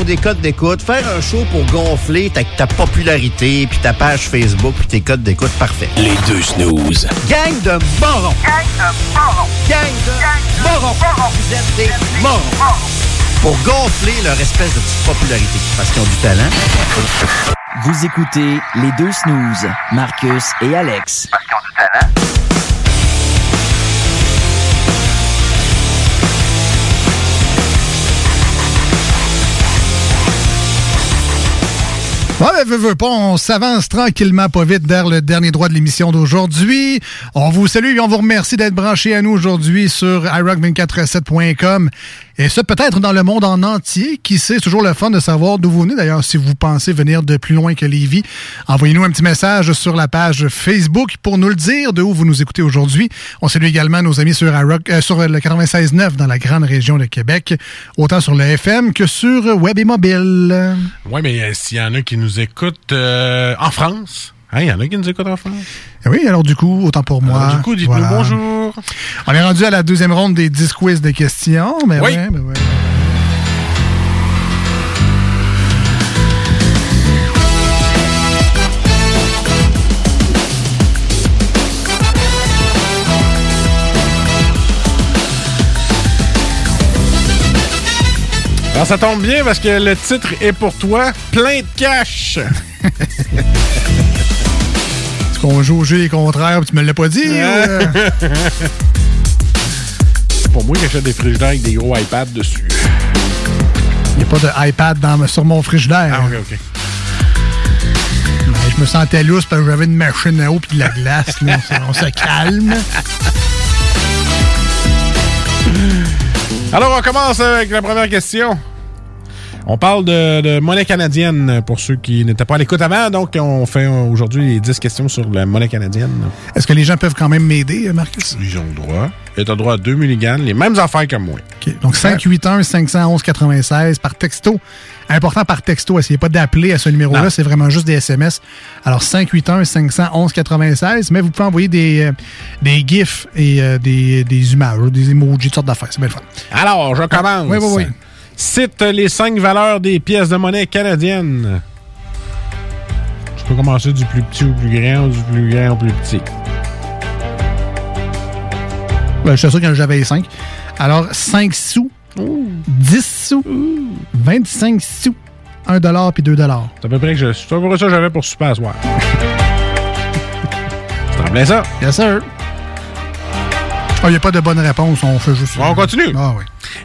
Pour des codes d'écoute, faire un show pour gonfler ta, ta popularité, puis ta page Facebook, puis tes codes d'écoute, parfait. Les deux snooze. Gang de morons! Gang de morons! Gang de morons! Vous êtes des morons! Pour gonfler leur espèce de petite popularité, parce qu'ils ont du talent. Vous écoutez les deux snooze, Marcus et Alex. Ouais, on s'avance tranquillement, pas vite, vers le dernier droit de l'émission d'aujourd'hui. On vous salue et on vous remercie d'être branchés à nous aujourd'hui sur iRock247.com. Et ça, peut-être dans le monde en entier. Qui sait, c'est toujours le fun de savoir d'où vous venez. D'ailleurs, si vous pensez venir de plus loin que Lévis, envoyez-nous un petit message sur la page Facebook pour nous le dire de où vous nous écoutez aujourd'hui. On salue également nos amis sur, iRock, euh, sur le 96.9 dans la grande région de Québec, autant sur le FM que sur web et mobile. Oui, mais euh, s'il y en a qui nous écoutent euh, en France, hein, il y en a qui nous écoutent en France. Eh Oui, alors du coup, autant pour moi. Alors, du coup, dites-nous bonjour. On est rendu à la deuxième ronde des 10 quiz de questions. Mais Oui. ouais, ouais. Alors, ça tombe bien parce que le titre est pour toi, plein de cash. Est-ce qu'on joue au jeu des contraires tu me l'as pas dit? ou, euh? C'est pour moi qui achète des frigidaires avec des gros iPads dessus. Il n'y a pas de iPad dans, sur mon frigidaire. Ah, ok, ok. Mais je me sentais lousse parce que j'avais une machine à eau puis de la glace. là. on se calme. Alors, on commence avec la première question. On parle de, de monnaie canadienne pour ceux qui n'étaient pas à l'écoute avant. Donc, on fait euh, aujourd'hui les 10 questions sur la monnaie canadienne. Est-ce que les gens peuvent quand même m'aider, Marcus? Ils ont le droit. Et tu as le droit à 2 mulligans, les mêmes affaires que moi. OK. Donc, 581-511-96 par texto. Important par texto. Essayez pas d'appeler à ce numéro-là. C'est vraiment juste des SMS. Alors, 581-511-96. Mais vous pouvez envoyer des, euh, des GIFs et euh, des, des images, des emojis, toutes sortes d'affaires. C'est bien le fun. Alors, je commence. Oui, oui, oui. Cite les 5 valeurs des pièces de monnaie canadiennes. Je peux commencer du plus petit au plus grand ou du plus grand au plus petit. Ben, je suis sûr que j'avais 5. Alors, 5 sous, 10 sous, 25 sous, 1 puis 2 C'est à peu près que je. C'est à peu près ça que j'avais pour super soir. Tu te rappelais ça? Yes, sir. Il n'y a pas de bonne réponse, on fait juste. On continue. Ah oui.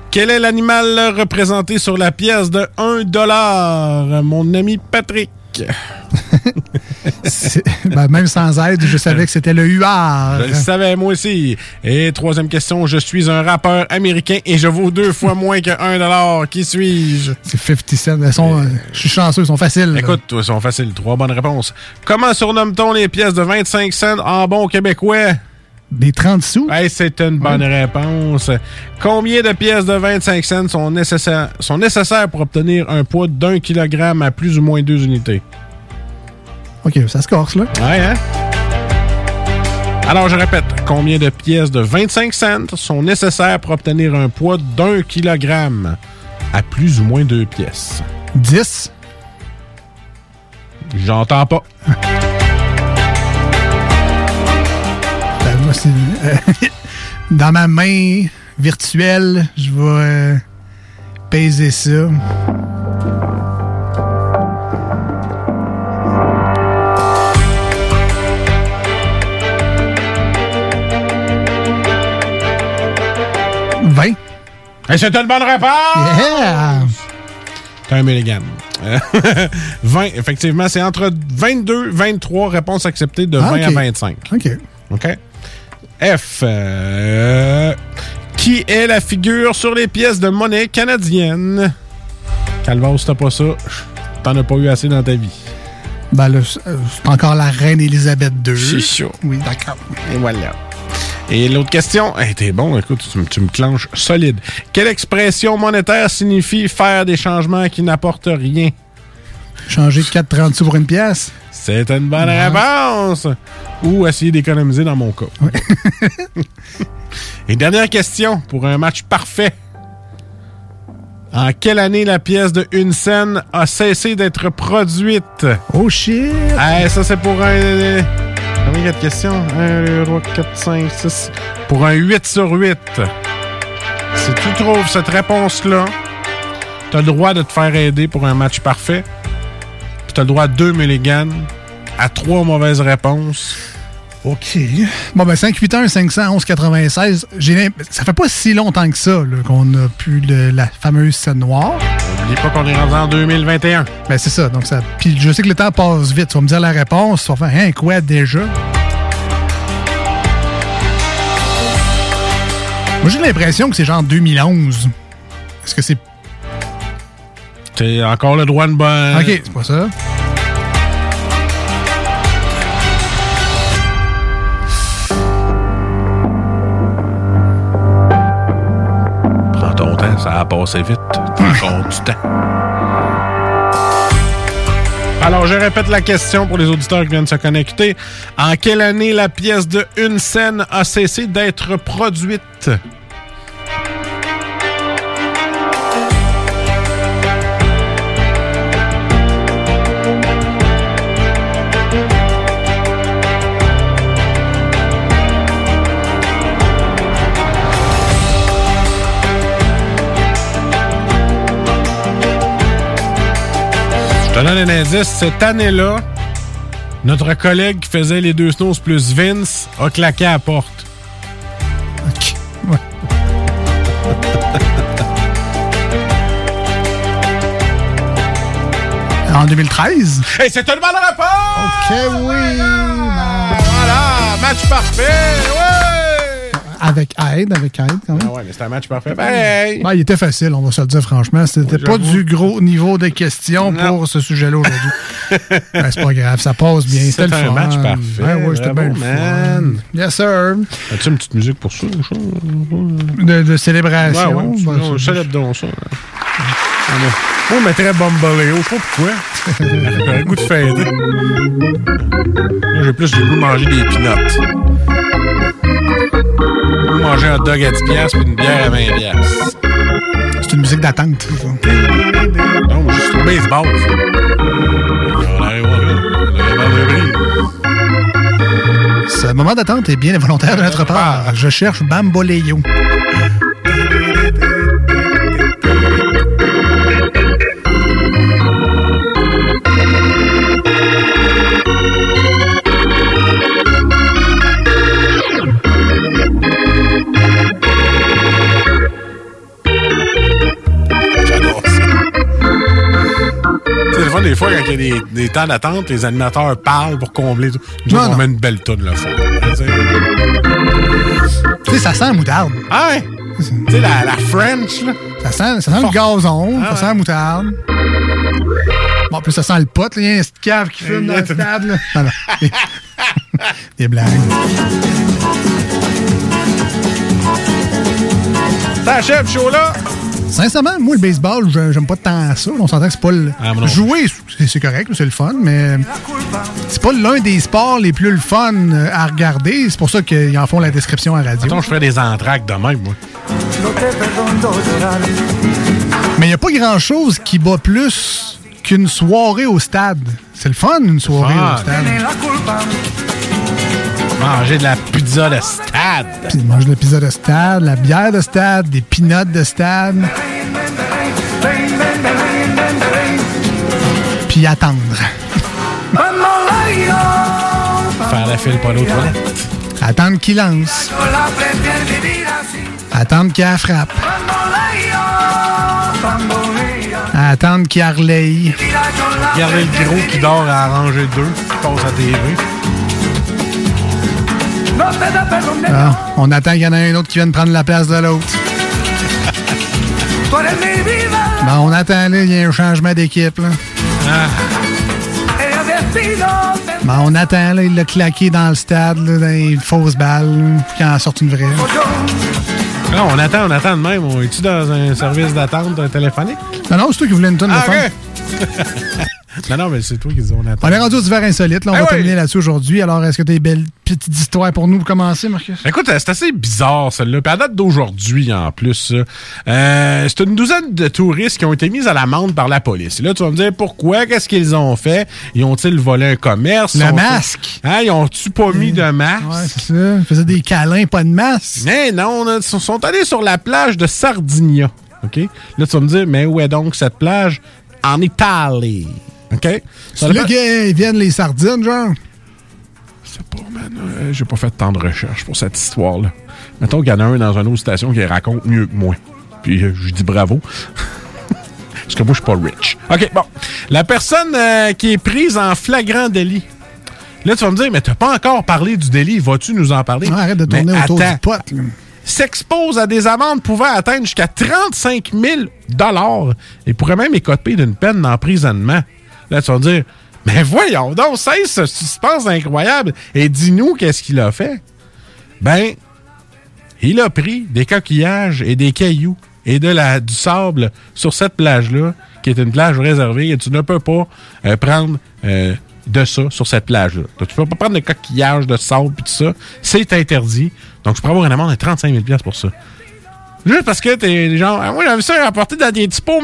Quel est l'animal représenté sur la pièce de 1 dollar? Mon ami Patrick. Ben, même sans aide, je savais que c'était le huard. Je le savais, moi aussi. Et troisième question, je suis un rappeur américain et je vaux deux fois moins que 1 dollar. Qui suis-je? C'est 50 cents. Elles sont, euh, je suis chanceux, ils sont faciles. Écoute, ils sont faciles. Trois bonnes réponses. Comment surnomme-t-on les pièces de 25 cents en bon québécois? Des 30 sous? Hey, c'est une bonne réponse. Combien de pièces de 25 cents sont nécessaires, sont nécessaires pour obtenir un poids d'un kilogramme à plus ou moins deux unités? OK, ça se corse, là. Ouais, hein? Alors, je répète, combien de pièces de 25 cents sont nécessaires pour obtenir un poids d'un kilogramme à plus ou moins deux pièces? 10. J'entends pas. Euh, dans ma main virtuelle, je vais euh, peser ça. Vingt. Et c'est une bonne réponse! Yeah! Milligramme. Euh, 20, effectivement, c'est entre 22 23 réponses acceptées de 20 Ah, à ok. 25. OK. OK? F. euh, qui est la figure sur les pièces de monnaie canadienne? Calvas, t'as pas ça, t'en as pas eu assez dans ta vie. Ben là, c'est euh, encore la reine Elisabeth II. C'est chaud. Oui, d'accord. Et voilà. Et l'autre question, hey, t'es bon, écoute, tu, me- tu me clenches solide. Quelle expression monétaire signifie faire des changements qui n'apportent rien? Changer de 4,30 sous pour une pièce? C'est une bonne réponse. Ou essayer d'économiser dans mon cas. Et dernière question pour un match parfait. En quelle année la pièce de une scène a cessé d'être produite? Oh shit! Eh, ça, c'est pour un. Combien il y a de questions? 1, 2, 3, 4, 5, 6. Pour un 8 sur 8. Si tu trouves cette réponse-là, tu as le droit de te faire aider pour un match parfait. Puis tu as le droit à deux mulligans, à trois mauvaises réponses. OK. Bon, ben 581 511 96. J'ai l'imp- ça fait pas si longtemps que ça qu'on a pu le- la fameuse scène noire. N'oublie pas qu'on est rendu en 2021. Ben c'est ça. Donc ça. Puis je sais que le temps passe vite. Tu vas me dire la réponse. Tu vas faire hein, quoi déjà? Moi j'ai l'impression que c'est genre 2011. Est-ce que c'est. T'as encore le droit de bonne. Ok, c'est pas ça. Ça a passé vite. Encore du temps. Alors, je répète la question pour les auditeurs qui viennent se connecter. En quelle année la pièce de une scène a cessé d'être produite? Donne un indice. Cette année-là, notre collègue qui faisait les deux snows plus Vince a claqué à la porte. En 2013? Hey, c'est une bonne réponse! OK, oui! Voilà, match parfait! Ouais! Avec aide, avec aide quand même. Ah ouais, mais c'était un match parfait. Ben, Ben, il était facile, on va se le dire franchement. C'était pas du gros niveau de questions pour ce sujet-là aujourd'hui. Ben, c'est pas grave, ça passe bien. C'était le fun. un match parfait. Ouais, ouais, c'était bien le man. fun. Yes, sir. As-tu une petite musique pour ça? ou ça? De, de célébration. Ouais, ouais, Ben, célèbre donc ça. On mettrait Bambaleo. Je sais pas pourquoi. Le goût de fêter. Moi, j'ai plus le goût de manger des peanuts. Ou manger un dog à 10$ puis une bière à 20$. C'est une musique d'attente. ça. Non, juste au baseball. ça. On là. Ce moment d'attente est bien involontaire de notre part. Je cherche Bamboleyo. Des fois, quand il y a des, des temps d'attente, les animateurs parlent pour combler tout. Nous, Non, on non. met une belle tonne le fond. Tu sais, ça sent la moutarde. Ah ouais? Tu sais, la, la French, là. Ça sent, ça sent le gazon, Ah ça sent la moutarde. Bon, en plus, ça sent le pot. là. Il y a un petit cave qui fume dans le stade. là. Non, non. Des blagues. Ça achève, chaud là. Sincèrement, moi, le baseball, je- j'aime pas tant ça. On s'entend que c'est pas le. Ah. Jouer, c'est correct, c'est le fun, mais c'est pas l'un des sports les plus le fun euh, à regarder. C'est pour ça qu'ils en font la description à radio. Attends, je ferais des entraques de même, moi. Mais il n'y a pas grand-chose qui bat plus qu'une soirée au stade. C'est le fun, une soirée fun. au stade. Manger de la pizza de stade. Puis manger de la pizza de stade, la bière de stade, des peanuts de stade. Puis attendre. Faire la file pour l'autre toilette. Attendre qu'il lance. Attendre qu'il frappe. Attendre qu'il relaye. Regardez le gros qui dort à arranger deux, qui passe à TV. Ah, on attend qu'il y en ait un autre qui vienne prendre la place de l'autre. Bon, on attend, là, il y a un changement d'équipe, là. Bon, on attend, là, il l'a claqué dans le stade, là, dans les fausses balles, puis qu'il en sorte une vraie. Non, on attend, on attend de même. On est-tu dans un service d'attente téléphonique? Non, non, c'est toi qui voulais une tonne Ah, de fun. Non, non, mais c'est toi qui dis on attend. On est rendu aux divers insolites. Là, on Eh va oui. terminer là-dessus aujourd'hui. Alors, est-ce que tu as des belles petites histoires pour nous? Pour commencer, Marcus? Écoute, euh, c'est assez bizarre, celle-là. Puis à date d'aujourd'hui, en plus, ça. Euh, c'est une douzaine de touristes qui ont été mis à l'amende par la police. Et là, tu vas me dire pourquoi, qu'est-ce qu'ils ont fait? Ils ont-ils volé un commerce? Le masque. Hein, ils ont-tu pas mis de masque? Ouais, c'est ça. Ils faisaient des câlins, pas de masque. Mais non, ils sont, sont allés sur la plage de Sardinia. OK? Là, tu vas me dire, mais où est donc cette plage? En Italie. OK? C'est là qu'ils viennent les sardines, genre? Euh, J'ai pas fait tant de recherche pour cette histoire-là. Mettons qu'il y en a un dans une autre station qui raconte mieux que moi. Puis euh, je dis bravo. Parce que moi, je suis pas rich. OK, bon. La personne euh, qui est prise en flagrant délit. Là, tu vas me dire, mais t'as pas encore parlé du délit. Vas-tu nous en parler? arrête de Mais tourner autour attends. du pot. là. S'expose à des amendes pouvant atteindre jusqu'à 35 000 et pourrait même écoper d'une peine d'emprisonnement. Là, tu vas dire, mais voyons donc, cesse ce suspense incroyable et dis-nous qu'est-ce qu'il a fait. Ben, il a pris des coquillages et des cailloux et de la, du sable sur cette plage-là, qui est une plage réservée, et tu ne peux pas euh, prendre euh, de ça sur cette plage-là. Donc, tu peux pas prendre de coquillages, de sable et tout ça. C'est interdit. Donc, tu peux avoir une amende de 35 000 pour ça. Juste parce que t'es genre, ah, moi j'avais ça rapporté dans des petits pots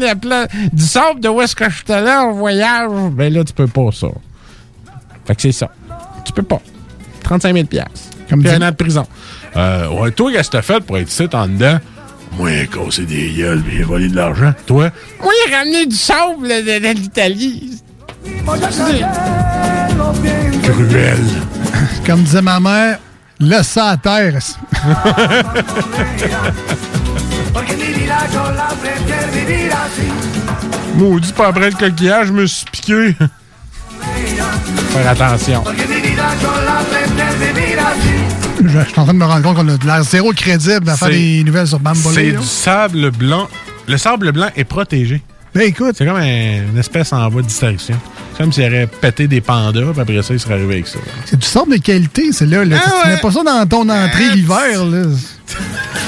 la pla- du sable de où est-ce que je suis allé en voyage. Ben là, tu peux pas ça. Fait que c'est ça. Tu peux pas. 35 000 Comme un an de prison. Euh, ouais, toi, qu'est-ce que t'as fait pour être ici en dedans? Moi, j'ai cassé des gueules j'ai volé de l'argent. Toi? Moi, j'ai ramené du sable de, de- de l'Italie. Cruel. Comme disait ma mère, laisse ça à terre. Maudit, pas après le coquillage, je me suis piqué. Faire attention. Je, je suis en train de me rendre compte qu'on a de l'air zéro crédible à faire C'est- des nouvelles sur C'est Bamboleo. du sable blanc. Le sable blanc est protégé. Ben écoute. C'est comme un- une espèce en voie de distraction. C'est comme s'il aurait pété des pandas, puis après ça, il serait arrivé avec ça. C'est du sable de qualité, c'est là. là. Ah tu mets pas ça dans ton entrée l'hiver. là.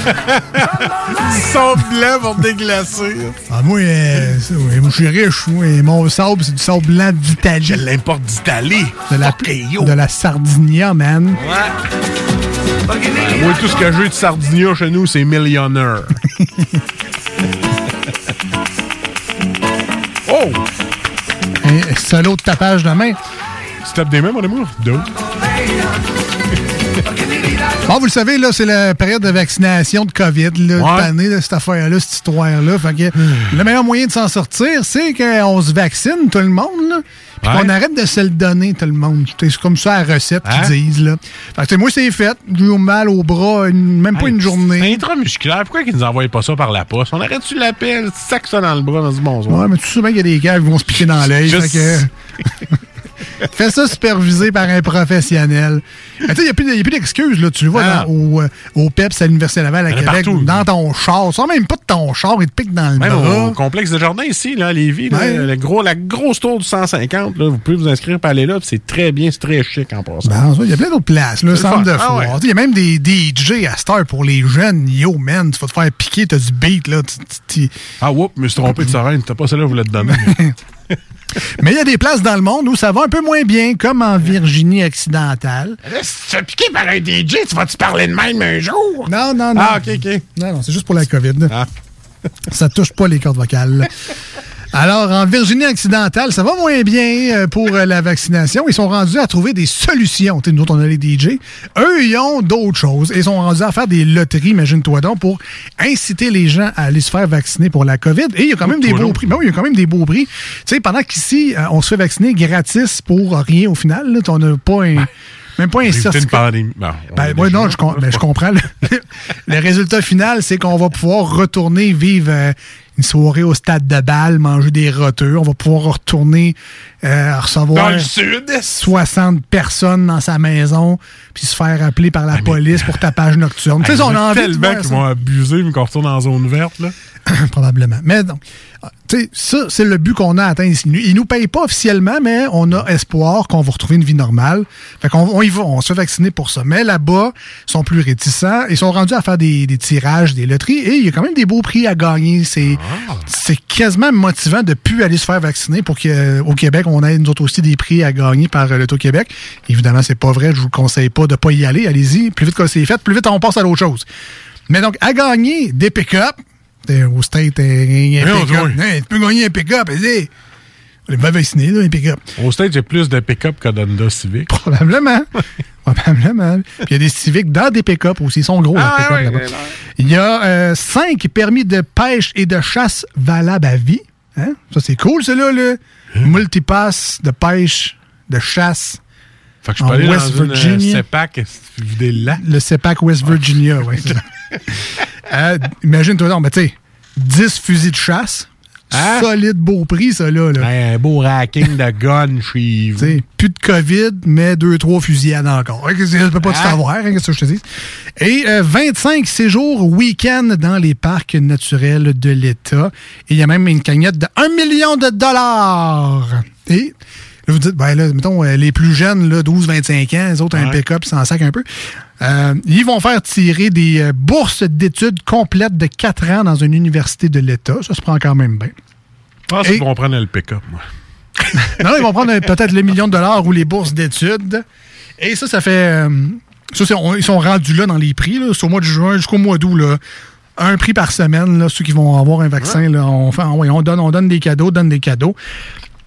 Du sable blanc pour déglacer. Ah, moi, euh, ouais, moi, je suis riche. Moi, mon sable, c'est du sable blanc d'Italie. Je l'importe d'Italie. De la, de la Sardinia, man. Ouais, moi, tout ce que j'ai de Sardinia chez nous, c'est millionnaire. solo de tapage de main. Tu tapes des mains, mon amour? Deux. Bon, vous le savez, là, c'est la période de vaccination de COVID, là, cette année, là, cette affaire-là, cette histoire-là. Fait que le meilleur moyen de s'en sortir, c'est qu'on se vaccine, tout le monde, là. Puis Ouais. qu'on arrête de se le donner, tout le monde. C'est comme ça la recette Hein? qu'ils disent, là. Fait que, moi, c'est fait. J'ai eu mal au bras, une- même pas une journée. Intramusculaire, pourquoi ils nous envoient pas ça par la poste? On arrête-tu l'appel, sac ça dans le bras, on se dit bonsoir. Ouais, mais tu sais bien qu'il y a des gars qui vont se piquer dans l'œil. Fais ça supervisé par un professionnel. Mais Tu sais, il n'y a plus, d'excuses, là. Tu le vois Ah. dans- au, euh, au PEPS à l'Université Laval à Québec, partout. dans ton char. Ça même pas de ton char, il te pique dans le Même bras. au complexe de jardin ici, là, à Lévis, là, Ouais. le gros, la grosse tour du 150, là, vous pouvez vous inscrire pour aller là, c'est très bien, c'est très chic en passant. Ben, il y a plein d'autres places, le centre de Ah foire. ouais. Il y a même des DJ à Star pour les jeunes. Yo, man, tu vas te faire piquer, t'as du beat, là. Ah, whoop, je me suis trompé de sirène, t'as pas celle-là, vous l'êtes donné. Mais il y a des places dans le monde où ça va un peu moins bien, comme en Virginie occidentale. Là, si tu piquer par un DJ, tu vas-tu parler de même un jour? Non, non, non. Ah, ok, ok. Non, non, c'est juste pour la COVID. Ah. Ça touche pas les cordes vocales. Alors, en Virginie occidentale, ça va moins bien euh, pour euh, la vaccination. Ils sont rendus à trouver des solutions. Tu sais, nous autres, on a les DJ. Eux, ils ont d'autres choses. Ils sont rendus à faire des loteries, imagine-toi donc, pour inciter les gens à aller se faire vacciner pour la COVID. Et il y a quand même des beaux prix. Ben oui, il y a quand même des beaux prix. Tu sais, pendant qu'ici, euh, on se fait vacciner gratis pour rien au final, là, on n'a pas un... Même pas un une certificat. on Ben, ouais, déjà non, je, ben, je comprends. Le, le résultat final, c'est qu'on va pouvoir retourner vivre euh, une soirée au stade de balle, manger des roteux. On va pouvoir retourner euh, recevoir Dans le sud. 60 personnes dans sa maison, puis se faire appeler par la police pour tapage nocturne. Tu sais, on a envie de tellement voir qu'ils ça. vont abuser, mais qu'on retourne en zone verte, là. Probablement. Mais donc, ah, tu sais, ça, c'est le but qu'on a atteint ici. Ils nous payent pas officiellement, mais on a espoir qu'on va retrouver une vie normale. Fait qu'on on y va, on se fait vacciner pour ça. Mais là-bas, ils sont plus réticents. Ils sont rendus à faire des, des tirages, des loteries, et il y a quand même des beaux prix à gagner. C'est c'est quasiment motivant de plus aller se faire vacciner pour qu'au Québec, on ait nous autres aussi des prix à gagner par euh, l'Auto-Québec. Évidemment, c'est pas vrai. Je vous conseille pas de pas y aller. Allez-y. Plus vite que c'est fait, plus vite on passe à l'autre chose. Mais donc, à gagner des pick-up, au State, un Non, pick-up. tu peux gagner un pick-up, vas-y. On est bien vacciné, là, un pick-up. Au State, j'ai plus de pick-up que d'Honda Civic. Probablement. Probablement. Puis il y a des civiques dans des pick-up aussi. Ils sont gros, Ah, les pick-up. Il y a euh, cinq permis de pêche et de chasse valables à vie. Hein? Ça, c'est cool, ça, là. là. Multipass de pêche, de chasse. Fait que je peux aller West dans une Virginia. euh, CEPAC, vider le CEPAC West Virginia, oui. Euh, Imagine-toi donc, ben, tu sais, 10 fusils de chasse. Hein? Solide beau prix, ça, là. là. un beau racking de gun chez vous. Plus de COVID, mais deux, trois fusillades encore. Hein, Ça peut pas tout Hein? savoir, hein, qu'est-ce que je te dis? Et euh, 25 séjours week-end dans les parcs naturels de l'État. Et il y a même une cagnotte de 1 million de dollars. Et là, vous dites, ben là, mettons, euh, les plus jeunes, là, 12-25 ans, les autres, un Ouais. pick-up, ils s'en sac un peu. Euh, ils vont faire tirer des euh, bourses d'études complètes de 4 ans dans une université de l'État. Ça se prend quand même bien. Je pense qu'ils vont prendre le pick-up, moi. Non, ils vont prendre peut-être le million de dollars ou les bourses d'études. Et ça, ça fait. euh, ça, c'est- on- ils sont rendus là dans les prix. Là, c'est au mois de juin jusqu'au mois d'août. Là. Un prix par semaine, là, ceux qui vont avoir un vaccin. Là, on, fait, ouais, on, donne, on donne des cadeaux, donne des cadeaux.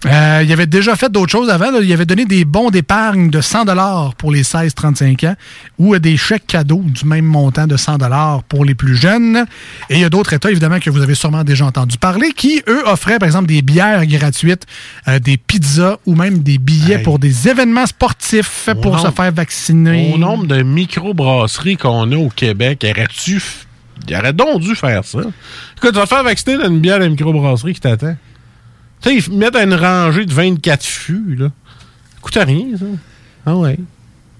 Euh, il avait déjà fait d'autres choses avant. là. Il avait donné des bons d'épargne de 100 dollars pour les 16-35 ans ou euh, des chèques cadeaux du même montant de 100 dollars pour les plus jeunes. Et il y a d'autres États, évidemment, que vous avez sûrement déjà entendu parler, qui, eux, offraient, par exemple, des bières gratuites, euh, des pizzas ou même des billets Hey. pour des événements sportifs pour nombre- se faire vacciner. Au nombre de microbrasseries qu'on a au Québec, aurais-tu. Il aurait donc dû faire ça. Écoute, tu vas te faire vacciner dans une bière de microbrasserie qui t'attend. Tu sais, ils mettent une rangée de 24 fûts, là. Ça coûte rien, ça. Ah ouais.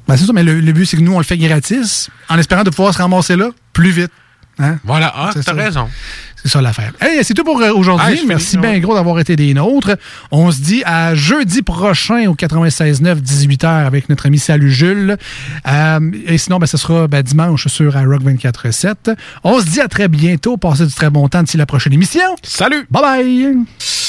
Ben, c'est ça, mais le, le but, c'est que nous, on le fait gratis, en espérant de pouvoir se ramasser là plus vite. Hein? Voilà, ah, C'est t'as raison. C'est ça l'affaire. Hey, c'est tout pour euh, aujourd'hui. Merci bien ouais. gros d'avoir été des nôtres. On se dit à jeudi prochain au 96.9, 18h avec notre ami Salut Jules. Euh, et sinon, ben, ce sera ben, dimanche sur iRock 24.7. On se dit à très bientôt. Passez du très bon temps d'ici la prochaine émission. Salut! Bye bye!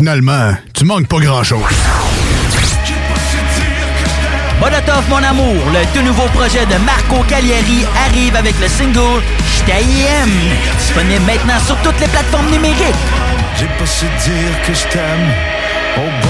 Finalement, tu manques pas grand-chose. Molotov mon amour, le tout nouveau projet de Marco Cagliari arrive avec le single J't'aime. Disponible maintenant sur toutes les plateformes numériques. J'ai pas su dire que je t'aime au bon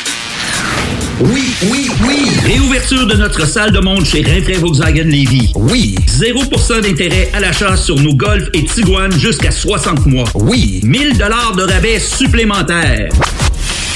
Oui, oui, oui! Réouverture de notre salle de monde chez Rinfrae Volkswagen Levy. Oui! 0% d'intérêt à l'achat sur nos Golf et Tiguan jusqu'à 60 mois. Oui! 1000 dollars de rabais supplémentaires.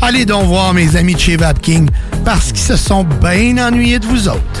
Allez donc voir mes amis de chez Vapking parce qu'ils se sont bien ennuyés de vous autres.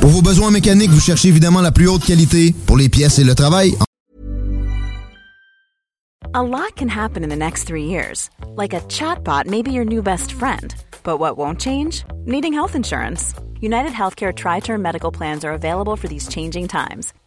Pour vos besoins mécaniques, vous cherchez évidemment la plus haute qualité pour les pièces et le travail. A lot can happen in the next three years. Like a chatbot may be your new best friend. But what won't change? Needing health insurance. United Healthcare Tri Term Medical Plans are available for these changing times.